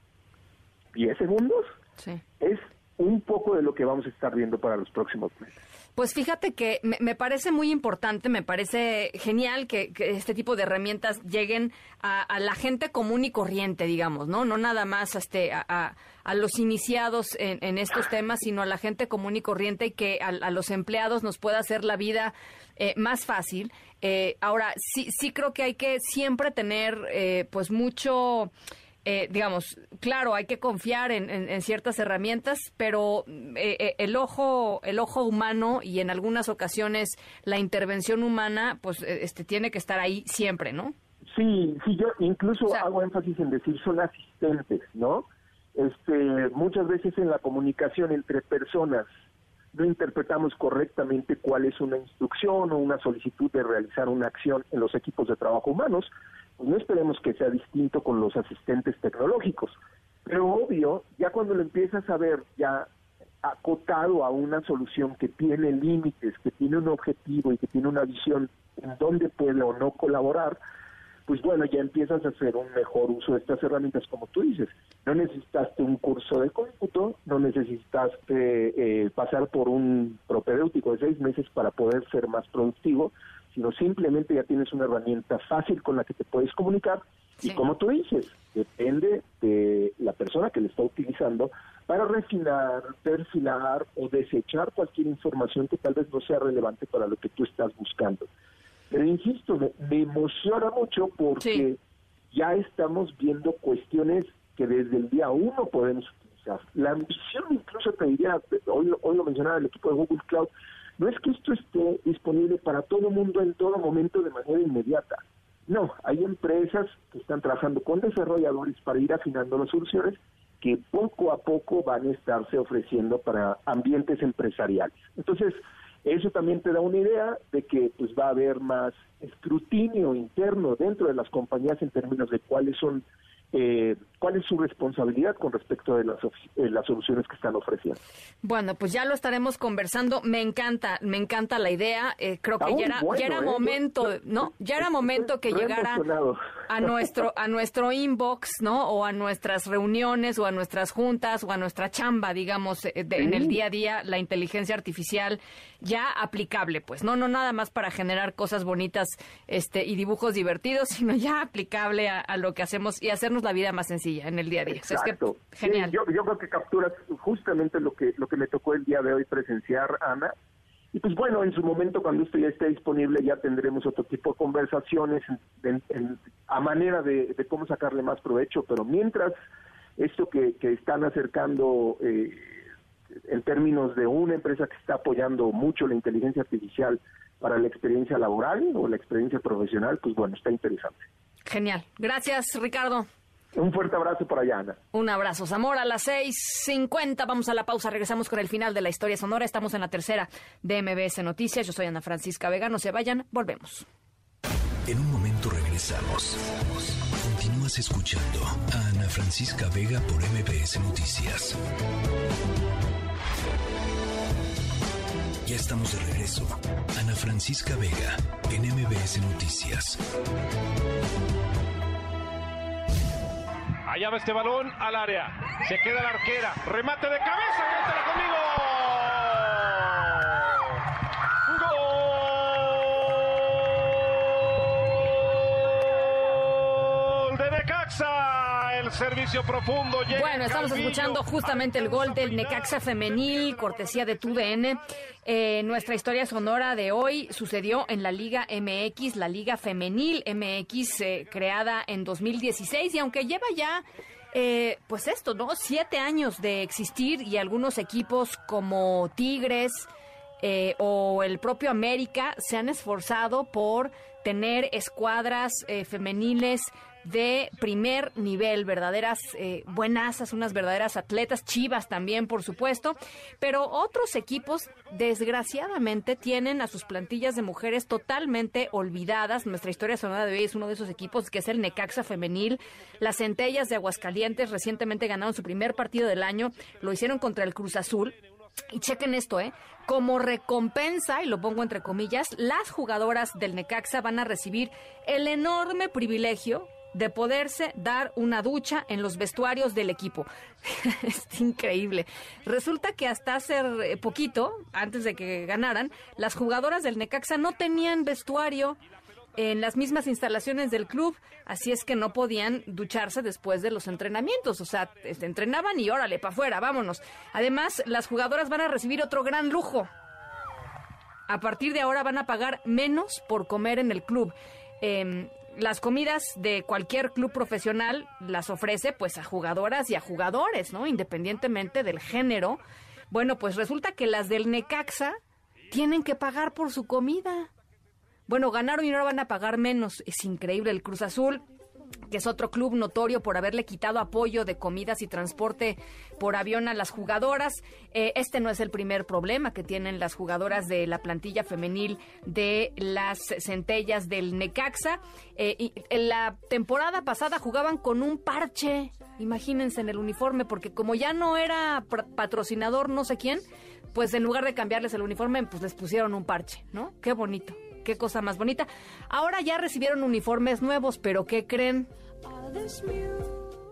10 segundos, Sí. es un poco de lo que vamos a estar viendo para los próximos meses. Pues fíjate que me, me parece muy importante, me parece genial que, que este tipo de herramientas lleguen a, a la gente común y corriente, digamos, ¿no? No nada más este, a, a- a los iniciados en, en estos temas, sino a la gente común y corriente y que a, a los empleados nos pueda hacer la vida eh, más fácil. Eh, ahora, sí, sí creo que hay que siempre tener eh, pues mucho... eh, digamos, claro, hay que confiar en, en- en ciertas herramientas, pero eh, eh, el ojo, el ojo humano y en algunas ocasiones la intervención humana, pues, eh, este, tiene que estar ahí siempre, ¿no? Sí, sí, yo incluso hago énfasis en decir son asistentes, ¿no? Este, muchas veces en la comunicación entre personas no interpretamos correctamente cuál es una instrucción o una solicitud de realizar una acción en los equipos de trabajo humanos. Pues no esperemos que sea distinto con los asistentes tecnológicos. Pero obvio, ya cuando lo empiezas a ver ya acotado a una solución que tiene límites, que tiene un objetivo y que tiene una visión en dónde puede o no colaborar, pues bueno, ya empiezas a hacer un mejor uso de estas herramientas, como tú dices. No necesitaste un curso de cómputo, no necesitaste eh, pasar por un propedéutico de seis meses para poder ser más productivo, sino simplemente ya tienes una herramienta fácil con la que te puedes comunicar y como tú dices, depende de la persona que le está utilizando para refinar, perfilar o desechar cualquier información que tal vez no sea relevante para lo que tú estás buscando. Pero insisto, me, me emociona mucho porque ya estamos viendo cuestiones que desde el día uno podemos utilizar. La ambición, incluso te diría, hoy, hoy lo mencionaba el equipo de Google Cloud, no es que esto esté disponible para todo mundo en todo momento de manera inmediata. No, hay empresas que están trabajando con desarrolladores para ir afinando las soluciones que poco a poco van a estarse ofreciendo para ambientes empresariales. Entonces, eso también te da una idea de que pues va a haber más escrutinio interno dentro de las compañías en términos de cuáles son eh, cuál es su responsabilidad con respecto de las, eh, las soluciones que están ofreciendo. Bueno, pues ya lo estaremos conversando. Me encanta, me encanta la idea. Eh, creo que ya era, ya era momento, ¿no? Ya era momento que llegara a nuestro a nuestro inbox, ¿no? O a nuestras reuniones o a nuestras juntas o a nuestra chamba, digamos, en el día a día, la inteligencia artificial ya aplicable, pues, no, no nada más para generar cosas bonitas, este y dibujos divertidos, [LAUGHS] sino ya aplicable a, a lo que hacemos y hacernos la vida más sencilla en el día a día. Exacto. genial. yo, creo que capturas justamente lo que, lo que me tocó el día de hoy presenciar, Ana. Y pues bueno, en su momento, cuando esto ya esté disponible, ya tendremos otro tipo de conversaciones a manera de, cómo sacarle más provecho. Pero mientras, esto que, que están acercando eh, en términos de una empresa que está apoyando mucho la inteligencia artificial para la experiencia laboral o la experiencia profesional, pues bueno, está interesante. Genial. Gracias, Ricardo. Un fuerte abrazo por allá, Ana. Un abrazo, Zamora, a las 6.50. Vamos a la pausa, regresamos con el final de la historia sonora. Estamos en la tercera de MBS Noticias. Yo soy Ana Francisca Vega. No se vayan, volvemos. En un momento regresamos. Continúas escuchando a Ana Francisca Vega por MBS Noticias. Ya estamos de regreso. Ana Francisca Vega en MBS Noticias. Allá va este balón al área. Se queda la arquera. Remate de cabeza. Cántala conmigo. Gol de Necaxa. Servicio profundo. bueno, estamos escuchando justamente el gol del Necaxa femenil, cortesía de TUDN. Eh, nuestra historia sonora de hoy sucedió en la Liga MX, la Liga Femenil MX, eh, creada en 2016 y aunque lleva ya eh, pues esto, ¿no? Siete años de existir y algunos equipos como Tigres o el propio América se han esforzado por tener escuadras femeniles de primer nivel, verdaderas eh, buenasas, unas verdaderas atletas, chivas también, por supuesto, pero otros equipos, desgraciadamente, tienen a sus plantillas de mujeres totalmente olvidadas. Nuestra historia sonora de hoy es uno de esos equipos, que es el Necaxa Femenil. Las Centellas de Aguascalientes recientemente ganaron su primer partido del año, lo hicieron contra el Cruz Azul. Y chequen esto, ¿eh? Como recompensa, y lo pongo entre comillas, las jugadoras del Necaxa van a recibir el enorme privilegio de poderse dar una ducha en los vestuarios del equipo. [LAUGHS] es increíble. Resulta que hasta hace poquito, antes de que ganaran, las jugadoras del Necaxa no tenían vestuario en las mismas instalaciones del club, así es que no podían ducharse después de los entrenamientos, o sea, este, entrenaban y órale, para afuera, vámonos. Además, las jugadoras van a recibir otro gran lujo. A partir de ahora van a pagar menos por comer en el club. Eh, las comidas de cualquier club profesional las ofrece pues a jugadoras y a jugadores, ¿no? Independientemente del género. Bueno, pues resulta que las del Necaxa tienen que pagar por su comida. Bueno, ganaron y ahora van a pagar menos. Es increíble. El Cruz Azul que es otro club notorio por haberle quitado apoyo de comidas y transporte por avión a las jugadoras. Eh, este no es el primer problema que tienen las jugadoras de la plantilla femenil de las centellas del Necaxa. Eh, y en la temporada pasada jugaban con un parche, imagínense en el uniforme, porque como ya no era patrocinador no sé quién, pues en lugar de cambiarles el uniforme, pues les pusieron un parche, ¿no? Qué bonito qué cosa más bonita. Ahora ya recibieron uniformes nuevos, pero ¿qué creen?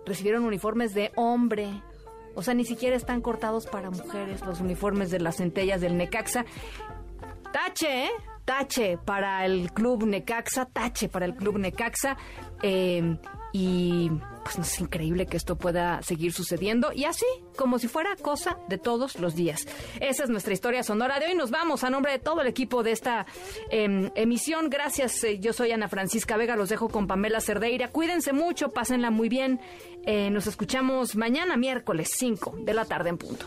Recibieron uniformes de hombre. O sea, ni siquiera están cortados para mujeres los uniformes de las centellas del Necaxa. Tache, ¿eh? Tache para el club Necaxa, tache para el club Necaxa. Eh, y pues es increíble que esto pueda seguir sucediendo y así, como si fuera cosa de todos los días. Esa es nuestra historia sonora de hoy. Nos vamos a nombre de todo el equipo de esta em, emisión. Gracias. Eh, yo soy Ana Francisca Vega. Los dejo con Pamela Cerdeira. Cuídense mucho, pásenla muy bien. Eh, nos escuchamos mañana, miércoles 5 de la tarde en punto.